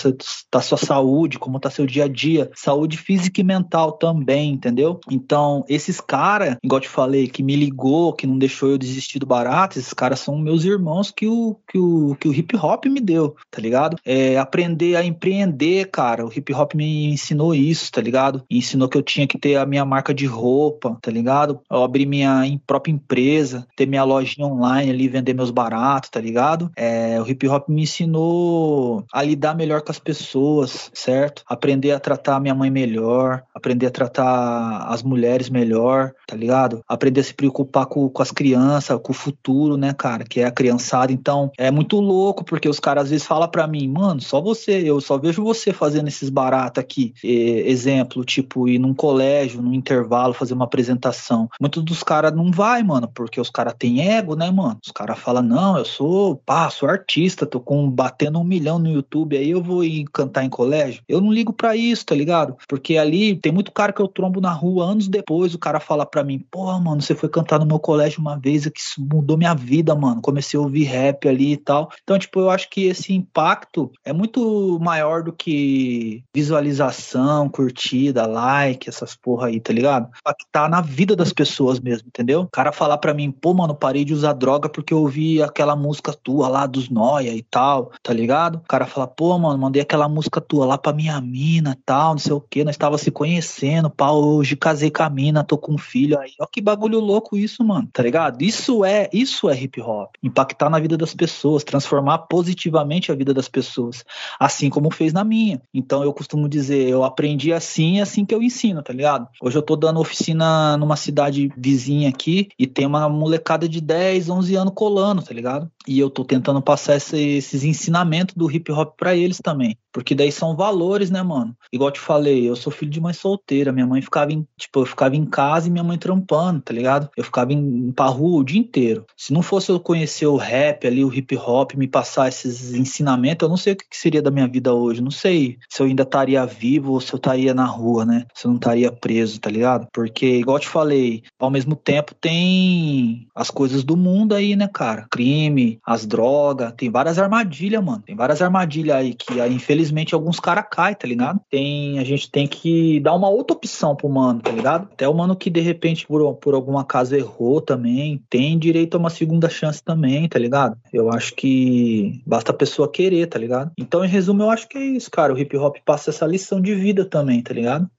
tá sua saúde, como tá seu dia a dia, saúde física e mental também, entendeu? Então, esses caras, igual eu te falei, que me ligou, que não deixou eu desistir do barato, esses caras são meus irmãos que o, que o, que o hip hop me deu, tá ligado? É, aprender a empreender, cara, o hip hop me ensinou isso, tá ligado? Ensinou que eu tinha que ter a minha marca de roupa, tá ligado? Eu abrir minha própria empresa, ter minha lojinha online ali, vender meus baratos, tá ligado? É, o hip hop me ensinou a lidar melhor com as pessoas, certo? Aprender a tratar minha mãe melhor, aprender a tratar as mulheres melhor, tá ligado? Aprender a se preocupar com, com as crianças, o futuro, né, cara, que é a criançada. Então, é muito louco, porque os caras às vezes falam para mim, mano, só você, eu só vejo você fazendo esses baratos aqui. E, exemplo, tipo, ir num colégio, num intervalo, fazer uma apresentação. Muitos dos caras não vai, mano, porque os caras têm ego, né, mano? Os caras falam, não, eu sou, pá, sou artista, tô com, batendo um milhão no YouTube, aí eu vou ir cantar em colégio. Eu não ligo para isso, tá ligado? Porque ali tem muito cara que eu trombo na rua anos depois, o cara fala para mim, pô, mano, você foi cantar no meu colégio uma vez, que mudou minha vida, mano. Comecei a ouvir rap ali e tal. Então, tipo, eu acho que esse impacto é muito maior do que visualização, curtida, like, essas porra aí, tá ligado? Tá na vida das pessoas mesmo, entendeu? O cara falar pra mim, pô, mano, parei de usar droga porque eu ouvi aquela música tua lá dos Noia e tal, tá ligado? O cara fala, pô, mano, mandei aquela música tua lá pra minha mina tal, não sei o que, nós tava se conhecendo, pá, hoje casei com a mina, tô com um filho aí. Ó que bagulho louco isso, mano, tá ligado? Isso é é, isso é hip hop. Impactar na vida das pessoas, transformar positivamente a vida das pessoas, assim como fez na minha. Então eu costumo dizer, eu aprendi assim, assim que eu ensino, tá ligado? Hoje eu tô dando oficina numa cidade vizinha aqui e tem uma molecada de 10, 11 anos colando, tá ligado? E eu tô tentando passar esse, esses ensinamentos do hip hop para eles também. Porque daí são valores, né, mano? Igual eu te falei, eu sou filho de mãe solteira. Minha mãe ficava em, tipo, eu ficava em casa e minha mãe trampando, tá ligado? Eu ficava em, pra rua o dia inteiro. Se não fosse eu conhecer o rap ali, o hip hop, me passar esses ensinamentos, eu não sei o que seria da minha vida hoje. Não sei se eu ainda estaria vivo ou se eu estaria na rua, né? Se eu não estaria preso, tá ligado? Porque, igual eu te falei, ao mesmo tempo tem as coisas do mundo aí, né, cara? Crime, as drogas, tem várias armadilhas, mano. Tem várias armadilhas aí que, infelizmente, alguns caras caem, tá ligado? Tem, a gente tem que dar uma outra opção pro mano, tá ligado? Até o mano que de repente, por, por algum acaso, errou também, tem direito a uma segunda chance também, tá ligado? Eu acho que basta a pessoa querer, tá ligado? Então, em resumo, eu acho que é isso, cara. O hip hop passa essa lição de vida também, tá ligado?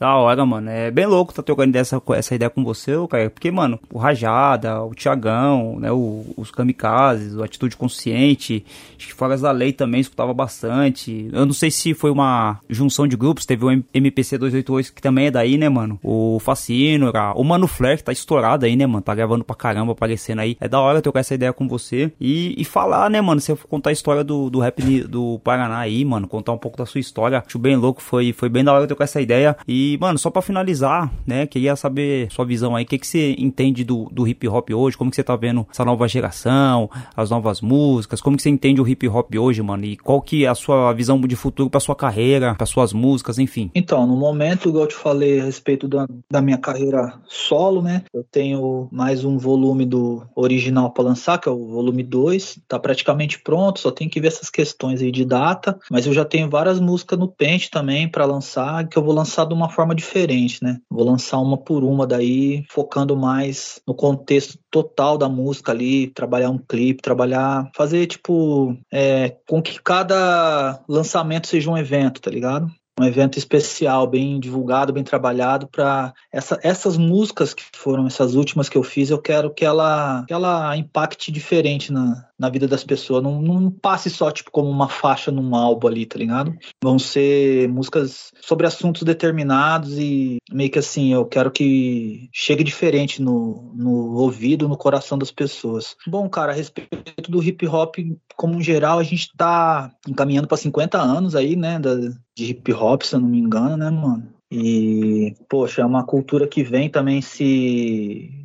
Da hora, mano. É bem louco tá trocando essa, essa ideia com você, cara. Porque, mano, o Rajada, o Tiagão, né? O, os Kamikazes, o Atitude Consciente, acho que Foras da Lei também escutava bastante. Eu não sei se foi uma junção de grupos, teve o MPC 288 que também é daí, né, mano? O Facino, o Mano Flair que tá estourado aí, né, mano? Tá gravando pra caramba, aparecendo aí. É da hora trocar essa ideia com você e, e falar, né, mano? For contar a história do, do rap do Paraná aí, mano, contar um pouco da sua história. Acho bem louco, foi, foi bem da hora trocar essa ideia. E, mano, só pra finalizar, né, queria saber sua visão aí, o que, que você entende do, do hip hop hoje, como que você tá vendo essa nova geração, as novas músicas, como que você entende o hip hop hoje, mano, e qual que é a sua visão de futuro pra sua carreira, pra suas músicas, enfim. Então, no momento, igual eu te falei a respeito da, da minha carreira solo, né, eu tenho mais um volume do original para lançar, que é o volume 2, tá praticamente pronto, só tem que ver essas questões aí de data, mas eu já tenho várias músicas no pente também para lançar, que eu vou lançar de uma forma diferente, né? Vou lançar uma por uma daí, focando mais no contexto total da música ali, trabalhar um clipe, trabalhar, fazer tipo, é, com que cada lançamento seja um evento, tá ligado? Um evento especial, bem divulgado, bem trabalhado para essa, essas músicas que foram essas últimas que eu fiz, eu quero que ela, que ela impacte diferente na, na vida das pessoas. Não, não passe só, tipo, como uma faixa num álbum ali, tá ligado? Vão ser músicas sobre assuntos determinados e meio que assim, eu quero que chegue diferente no, no ouvido, no coração das pessoas. Bom, cara, a respeito do hip hop, como um geral, a gente tá encaminhando para 50 anos aí, né, da, de hip hop, se eu não me engano, né, mano? E, poxa, é uma cultura que vem também se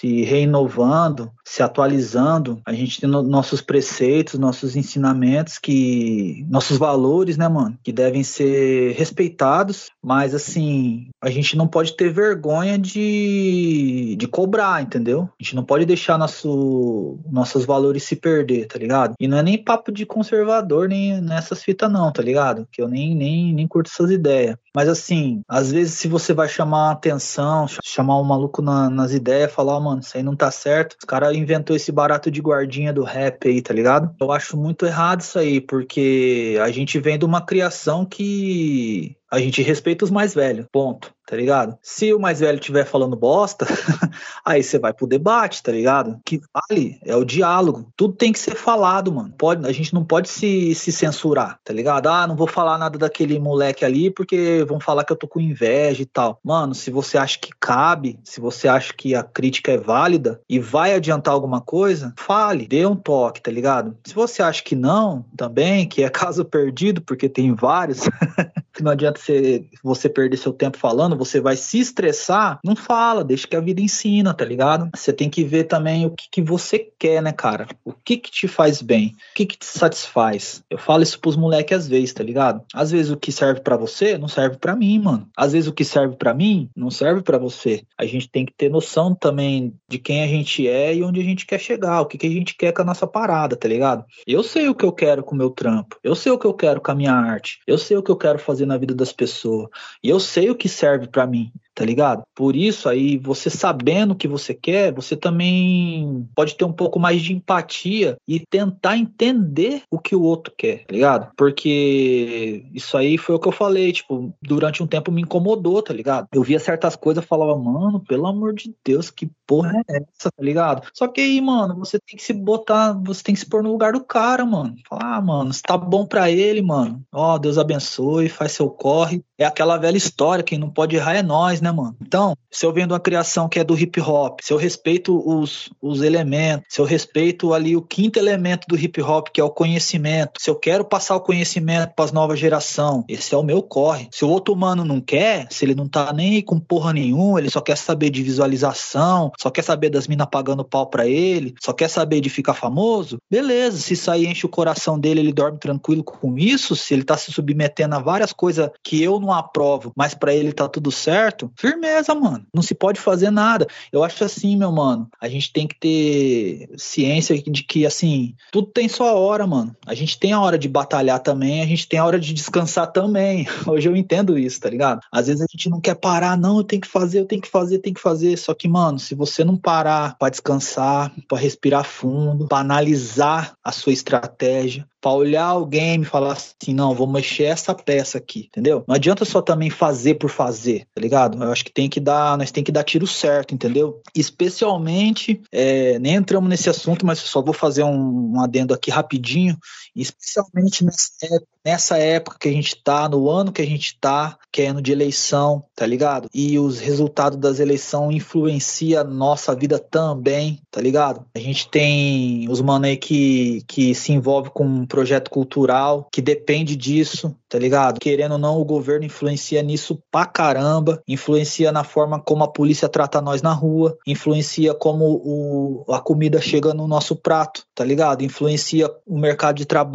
se reinovando, se atualizando. A gente tem no, nossos preceitos, nossos ensinamentos, que nossos valores, né, mano, que devem ser respeitados, mas assim, a gente não pode ter vergonha de, de cobrar, entendeu? A gente não pode deixar nosso, nossos valores se perder, tá ligado? E não é nem papo de conservador nem nessas fitas não, tá ligado? Que eu nem, nem, nem curto essas ideias. Mas assim, às vezes se você vai chamar atenção, chamar um maluco na, nas ideias, falar, oh, mano, isso aí não tá certo. Os caras inventou esse barato de guardinha do rap aí, tá ligado? Eu acho muito errado isso aí, porque a gente vem de uma criação que a gente respeita os mais velhos, ponto, tá ligado? Se o mais velho estiver falando bosta, aí você vai pro debate, tá ligado? Que vale é o diálogo. Tudo tem que ser falado, mano. Pode, a gente não pode se, se censurar, tá ligado? Ah, não vou falar nada daquele moleque ali porque vão falar que eu tô com inveja e tal. Mano, se você acha que cabe, se você acha que a crítica é válida e vai adiantar alguma coisa, fale, dê um toque, tá ligado? Se você acha que não, também, que é caso perdido, porque tem vários, que não adianta você, você perder seu tempo falando, você vai se estressar, não fala, deixa que a vida ensina, tá ligado? Você tem que ver também o que, que você quer, né, cara? O que que te faz bem? O que que te satisfaz? Eu falo isso pros moleques às vezes, tá ligado? Às vezes o que serve para você não serve para mim, mano. Às vezes o que serve para mim não serve para você. A gente tem que ter noção também de quem a gente é e onde a gente quer chegar, o que que a gente quer com a nossa parada, tá ligado? Eu sei o que eu quero com o meu trampo. Eu sei o que eu quero com a minha arte. Eu sei o que eu quero fazer na vida das pessoas. E eu sei o que serve para mim tá ligado? Por isso aí, você sabendo o que você quer, você também pode ter um pouco mais de empatia e tentar entender o que o outro quer, tá ligado? Porque isso aí foi o que eu falei, tipo, durante um tempo me incomodou, tá ligado? Eu via certas coisas falava, mano, pelo amor de Deus, que porra é essa, tá ligado? Só que aí, mano, você tem que se botar, você tem que se pôr no lugar do cara, mano. Falar, ah, mano, se tá bom pra ele, mano, ó, Deus abençoe, faz seu corre. É aquela velha história, quem não pode errar é nós, né, mano? Então, se eu vendo uma criação que é do hip hop, se eu respeito os, os elementos, se eu respeito ali o quinto elemento do hip hop, que é o conhecimento, se eu quero passar o conhecimento para as novas gerações, esse é o meu corre. Se o outro humano não quer, se ele não tá nem com porra nenhuma, ele só quer saber de visualização, só quer saber das minas pagando pau pra ele, só quer saber de ficar famoso, beleza. Se isso aí enche o coração dele, ele dorme tranquilo com isso. Se ele tá se submetendo a várias coisas que eu não aprovo, mas para ele tá tudo certo, firmeza, mano. Não se pode fazer nada. Eu acho assim, meu mano, a gente tem que ter ciência de que, assim, tudo tem sua hora, mano. A gente tem a hora de batalhar também, a gente tem a hora de descansar também. Hoje eu entendo isso, tá ligado? Às vezes a gente não quer parar, não, eu tenho que fazer, eu tenho que fazer, eu tenho que fazer. Só que, mano, se você não parar para descansar, para respirar fundo, para analisar a sua estratégia, Pra olhar alguém e falar assim, não, vou mexer essa peça aqui, entendeu? Não adianta só também fazer por fazer, tá ligado? Eu acho que tem que dar, nós tem que dar tiro certo, entendeu? Especialmente, é, nem entramos nesse assunto, mas só vou fazer um, um adendo aqui rapidinho, especialmente nessa época, nessa época que a gente tá, no ano que a gente tá, que é ano de eleição, tá ligado? E os resultados das eleições influenciam a nossa vida também, tá ligado? A gente tem os mano aí que, que se envolve com um projeto cultural, que depende disso, tá ligado? Querendo ou não, o governo influencia nisso pra caramba, influencia na forma como a polícia trata nós na rua, influencia como o, a comida chega no nosso prato, tá ligado? Influencia o mercado de trabalho,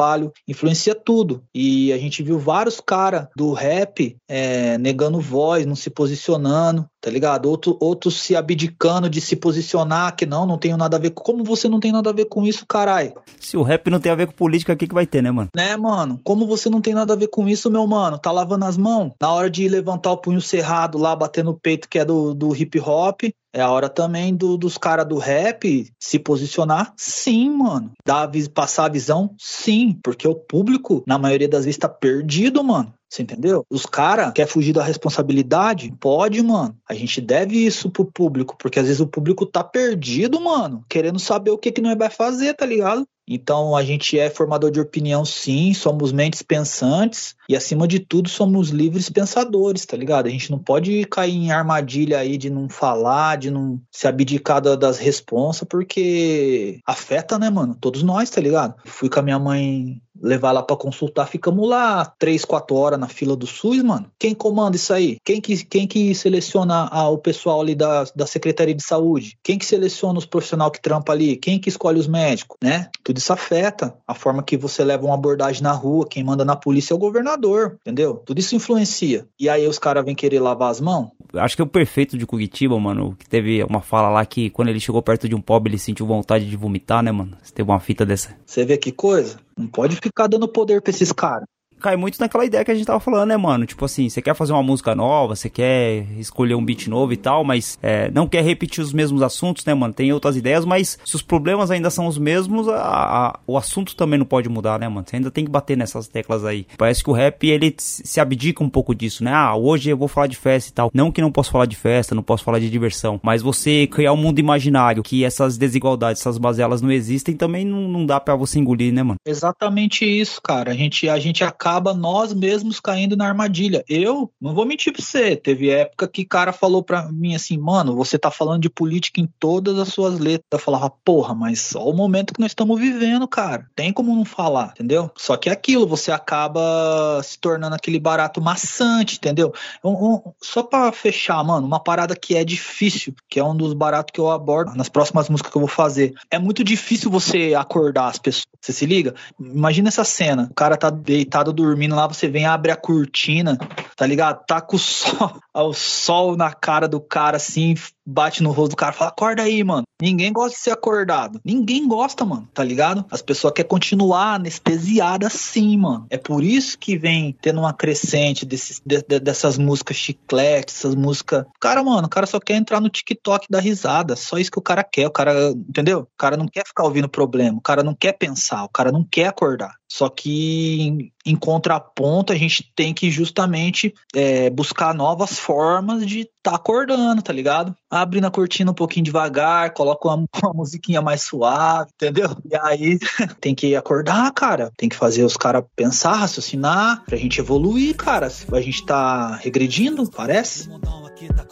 influencia tudo. E a gente viu vários caras do rap é, negando voz, não se posicionando, tá ligado? Outro, outros se abdicando de se posicionar, que não, não tenho nada a ver com. Como você não tem nada a ver com isso, caralho? Se o rap não tem a ver com política, o que, que vai ter, né, mano? Né, mano? Como você não tem nada a ver com isso, meu mano? Tá lavando as mãos? Na hora de levantar o punho cerrado lá, bater no peito, que é do, do hip hop, é a hora também do, dos caras do rap se posicionar? Sim, mano. Dar, passar a visão? Sim. Porque o público, na maioria das vezes, tá perdido, mano. Você entendeu? Os caras quer fugir da responsabilidade? Pode, mano. A gente deve isso pro público, porque às vezes o público tá perdido, mano, querendo saber o que que nós vai fazer, tá ligado? Então a gente é formador de opinião, sim, somos mentes pensantes e acima de tudo somos livres pensadores, tá ligado? A gente não pode cair em armadilha aí de não falar, de não se abdicar das responsas, porque afeta, né, mano? Todos nós, tá ligado? Fui com a minha mãe levar lá para consultar, ficamos lá três, quatro horas na fila do SUS, mano. Quem comanda isso aí? Quem que, quem que seleciona ah, o pessoal ali da, da Secretaria de Saúde? Quem que seleciona os profissionais que trampa ali? Quem que escolhe os médicos, né? Tudo isso afeta a forma que você leva uma abordagem na rua, quem manda na polícia é o governador, entendeu? Tudo isso influencia. E aí os caras vêm querer lavar as mãos? Acho que é o perfeito de Curitiba, mano, que teve uma fala lá que quando ele chegou perto de um pobre ele sentiu vontade de vomitar, né, mano? Você teve uma fita dessa. Você vê que coisa? Não pode ficar dando poder pra esses caras cai muito naquela ideia que a gente tava falando, né, mano? Tipo assim, você quer fazer uma música nova, você quer escolher um beat novo e tal, mas é, não quer repetir os mesmos assuntos, né, mano? Tem outras ideias, mas se os problemas ainda são os mesmos, a, a, o assunto também não pode mudar, né, mano? Você ainda tem que bater nessas teclas aí. Parece que o rap, ele se abdica um pouco disso, né? Ah, hoje eu vou falar de festa e tal. Não que não posso falar de festa, não posso falar de diversão, mas você criar um mundo imaginário que essas desigualdades, essas baselas não existem, também não, não dá para você engolir, né, mano? Exatamente isso, cara. A gente, a gente acaba nós mesmos caindo na armadilha. Eu, não vou mentir pra você, teve época que cara falou pra mim assim, mano, você tá falando de política em todas as suas letras. Eu falava, porra, mas só o momento que nós estamos vivendo, cara. Tem como não falar, entendeu? Só que é aquilo, você acaba se tornando aquele barato maçante, entendeu? Um, um, só pra fechar, mano, uma parada que é difícil, que é um dos baratos que eu abordo nas próximas músicas que eu vou fazer. É muito difícil você acordar as pessoas. Você se liga? Imagina essa cena. O cara tá deitado dormindo lá, você vem abre a cortina, tá ligado? Tá com o sol, o sol na cara do cara assim, bate no rosto do cara, fala: "Acorda aí, mano". Ninguém gosta de ser acordado. Ninguém gosta, mano, tá ligado? As pessoas querem continuar anestesiadas sim, mano. É por isso que vem tendo uma crescente desses, de, de, dessas músicas chicletes, essas músicas. Cara, mano, o cara só quer entrar no TikTok da risada. Só isso que o cara quer. O cara, entendeu? O cara não quer ficar ouvindo problema. O cara não quer pensar. O cara não quer acordar. Só que em, em contraponto, a gente tem que justamente é, buscar novas formas de tá acordando, tá ligado? Abre na cortina um pouquinho devagar, coloca uma, uma musiquinha mais suave, entendeu? E aí tem que acordar, cara. Tem que fazer os caras pensar, raciocinar, pra gente evoluir, cara. A gente tá regredindo, parece tá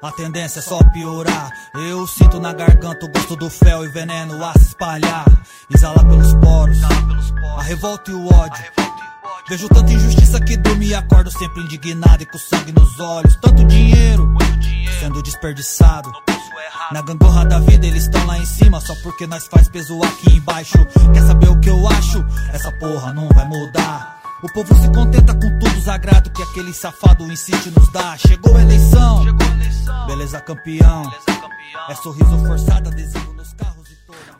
a tendência é só piorar. Eu sinto na garganta o gosto do fel e veneno a se espalhar. Exala pelos poros, a revolta e o ódio. Vejo tanta injustiça que durmo e acordo sempre indignado e com sangue nos olhos. Tanto dinheiro sendo desperdiçado. Na gangorra da vida eles estão lá em cima só porque nós faz peso aqui embaixo. Quer saber o que eu acho? Essa porra não vai mudar. O povo se contenta com tudo os agrado que aquele safado insiste nos dá. Chegou a eleição. Beleza campeão. É sorriso forçado, adesivo nos carros.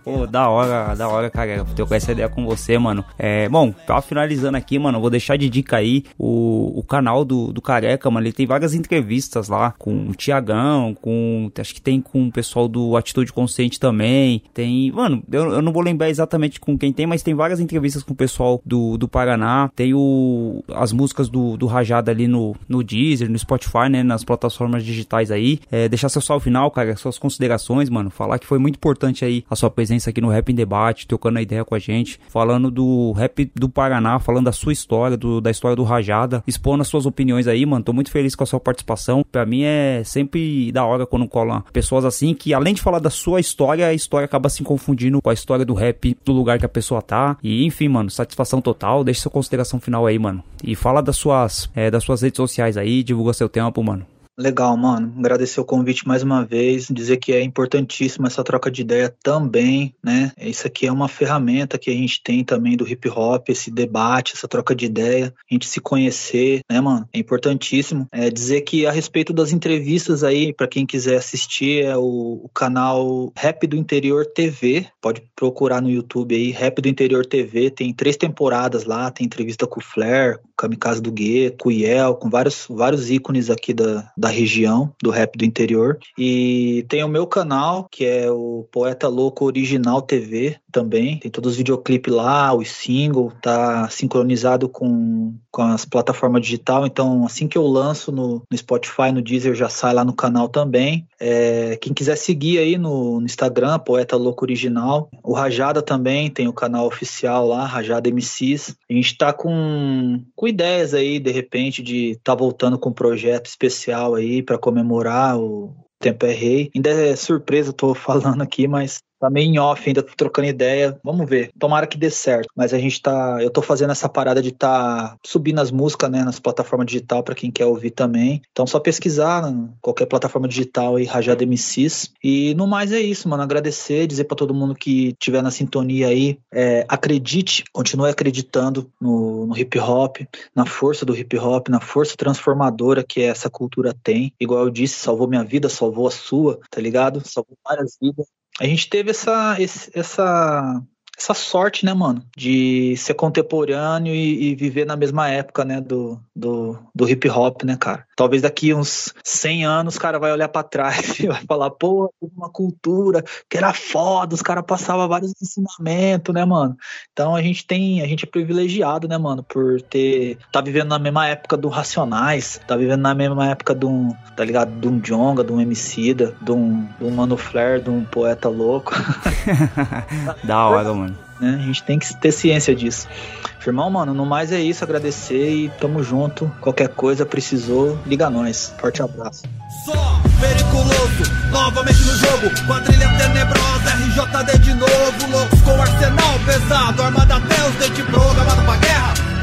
Pô, da hora, da hora, cara, ter essa ideia com você, mano. É, bom, pra finalizando aqui, mano, vou deixar de dica aí o, o canal do, do Careca, mano. Ele tem várias entrevistas lá com o Tiagão, com. Acho que tem com o pessoal do Atitude Consciente também. Tem. Mano, eu, eu não vou lembrar exatamente com quem tem, mas tem várias entrevistas com o pessoal do, do Paraná. Tem o, as músicas do, do Rajada ali no, no Deezer, no Spotify, né? Nas plataformas digitais aí. É, deixar seu salve final, cara, suas considerações, mano. Falar que foi muito importante aí a sua presença aqui no Rap em Debate, trocando a ideia com a gente, falando do rap do Paraná, falando da sua história, do, da história do Rajada, expondo as suas opiniões aí, mano. Tô muito feliz com a sua participação. Pra mim é sempre da hora quando colam pessoas assim que, além de falar da sua história, a história acaba se confundindo com a história do rap do lugar que a pessoa tá. E enfim, mano, satisfação total. Deixa sua consideração final aí, mano. E fala das suas, é, das suas redes sociais aí, divulga seu tempo, mano. Legal, mano. Agradecer o convite mais uma vez, dizer que é importantíssima essa troca de ideia também, né? Isso aqui é uma ferramenta que a gente tem também do hip hop, esse debate, essa troca de ideia, a gente se conhecer, né, mano? É importantíssimo. É dizer que a respeito das entrevistas aí, para quem quiser assistir, é o, o, canal Rap do Interior TV. Pode procurar no YouTube aí, Rap do Interior TV. Tem três temporadas lá, tem entrevista com o Flair, Kamikaze do Guê, com o Yel, com vários, vários ícones aqui da, da região, do rap do interior. E tem o meu canal, que é o Poeta Louco Original TV também. Tem todos os videoclipes lá, o single, tá sincronizado com, com as plataformas digital. Então, assim que eu lanço no, no Spotify, no Deezer, já sai lá no canal também. É, quem quiser seguir aí no, no, Instagram, Poeta Louco Original. O Rajada também tem o canal oficial lá, Rajada MCs. A gente tá com, com ideias aí, de repente, de tá voltando com um projeto especial aí para comemorar o Tempo é Rei. Ainda é surpresa, tô falando aqui, mas tá meio em off ainda, trocando ideia. Vamos ver. Tomara que dê certo. Mas a gente tá. Eu tô fazendo essa parada de tá subindo as músicas, né, nas plataformas digital para quem quer ouvir também. Então só pesquisar né, qualquer plataforma digital aí, Rajada MCs. E no mais é isso, mano. Agradecer, dizer para todo mundo que tiver na sintonia aí, é, acredite, continue acreditando no, no hip hop, na força do hip hop, na força transformadora que essa cultura tem. Igual eu disse, salvou minha vida, salvou a sua, tá ligado? Salvou várias vidas a gente teve essa, essa, essa sorte, né, mano, de ser contemporâneo e, e, viver na mesma época, né, do, do, do hip hop, né, cara. Talvez daqui uns 100 anos o cara vai olhar para trás e vai falar, pô, uma cultura que era foda, os caras passavam vários ensinamentos, né, mano. Então a gente tem, a gente é privilegiado, né, mano, por ter, tá vivendo na mesma época do Racionais, tá vivendo na mesma época de um, tá ligado, de um Jonga, de um Emicida, de um, de um Mano Flair, de um poeta louco. da hora, mano. Né? A gente tem que ter ciência disso. Firmão, mano, no mais é isso. Agradecer e tamo junto. Qualquer coisa precisou, liga nós. Forte abraço. Só periculoso, novamente no jogo. Quadrilha tenebrosa, RJD de novo. Com arsenal pesado, armada até os pra guerra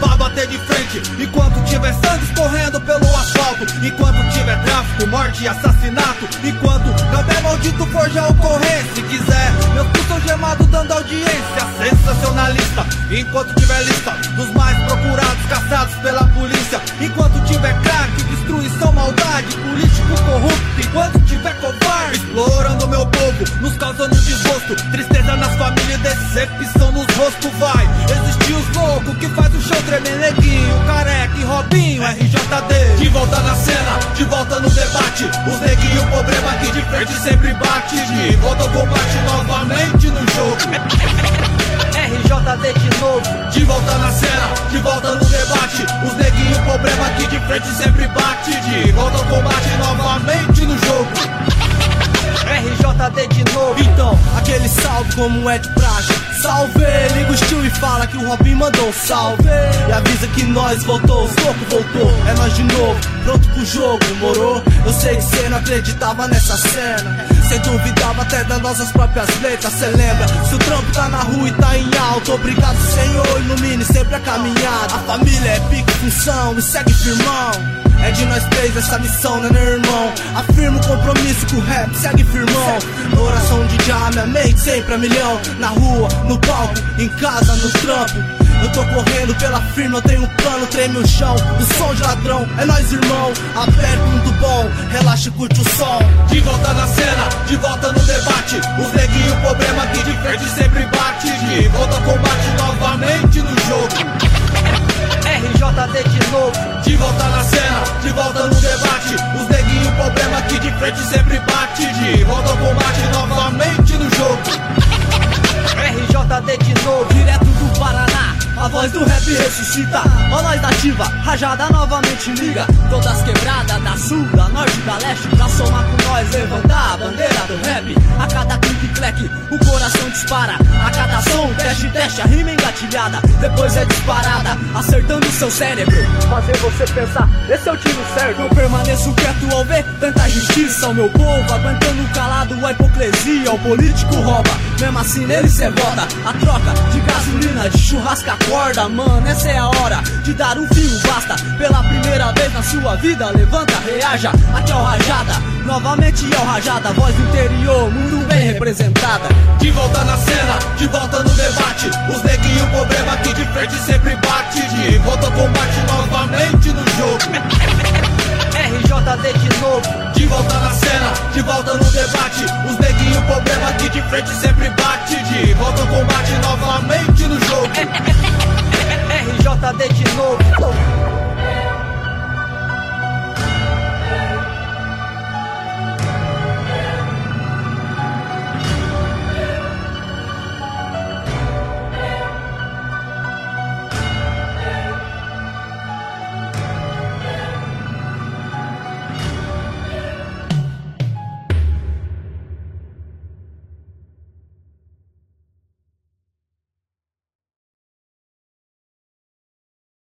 pra bater de frente. Enquanto tiver sangue escorrendo pelo asfalto, enquanto tiver tráfico, morte e assassinato, enquanto cada maldito forja ocorrência. Se quiser, meus pulsos gemados dando audiência, sensacionalista. Enquanto tiver lista dos mais procurados, caçados pela polícia, enquanto tiver crack, destruição, maldade, político corrupto, enquanto tiver covarde, explorando meu povo, nos causando desgosto, tristeza nas famílias, decepção nos rostos, vai. Existir os loucos que faz o chão tremer neguinho, careca e Robinho, RJD. De volta na cena, de volta no debate. Os neguinhos, o problema aqui de frente sempre bate. De volta ao combate novamente no jogo. RJD de novo. De volta na cena, de volta no debate. Os neguinhos, o problema aqui de frente sempre bate. De volta ao combate novamente no jogo. RJD de novo. Então, aquele salve como é de praxe. Salve, liga o estilo e fala que o Robin mandou salve. E avisa que nós voltou, os loucos voltou. É nós de novo, pronto pro jogo, morou? Eu sei que cê não acreditava nessa cena. Cê duvidava até das nossas próprias letras, cê lembra? Se o trampo tá na rua e tá em alto, obrigado, Senhor, ilumine sempre a caminhada. A família é pique função e segue firmão. É de nós três essa missão, né, meu irmão? Afirmo o compromisso com o rap, segue firmão. Oração de já, minha mente sempre a milhão. Na rua, no palco, em casa, no trampo. Eu tô correndo pela firma, eu tenho um plano, treme o chão. O som de ladrão, é nós irmão. Aperto muito bom, relaxa e curte o som. De volta na cena, de volta no debate. Os neguinhos, o problema aqui de frente sempre bate. De volta ao combate novamente no jogo. RJD de novo, de volta na cena, de volta no debate. Os neguinhos, problema aqui de frente sempre bate. De volta ao combate novamente no jogo. RJD de novo, direto do Paraná. A voz do rap ressuscita, nós da ativa, rajada novamente liga. Todas quebradas, da sul, da norte, da leste, pra somar com nós, levantar a bandeira do rap. A cada clique, cleque, o coração dispara. A cada som, teste, teste, a rima engatilhada. Depois é disparada, acertando seu cérebro. Fazer você pensar, esse é o tiro certo. Eu permaneço quieto ao ver tanta justiça. O meu povo aguentando calado a hipocrisia. O político rouba, mesmo assim nele cê vota. A troca de gasolina, de churrasco acorda, mano. Essa é a hora de dar um fim, basta. Pela primeira vez na sua vida, levanta, reaja. Aqui é o Rajada, novamente é o Rajada. Voz interior, muito bem representada. De volta na cena, de volta no debate. Os neguinhos, o problema aqui de frente sempre bate. De volta ao combate novamente no jogo. RJD de novo, de volta na cena, de volta no debate. Os neguinhos, problema que de frente sempre bate. De volta ao combate novamente no jogo. RJD de novo.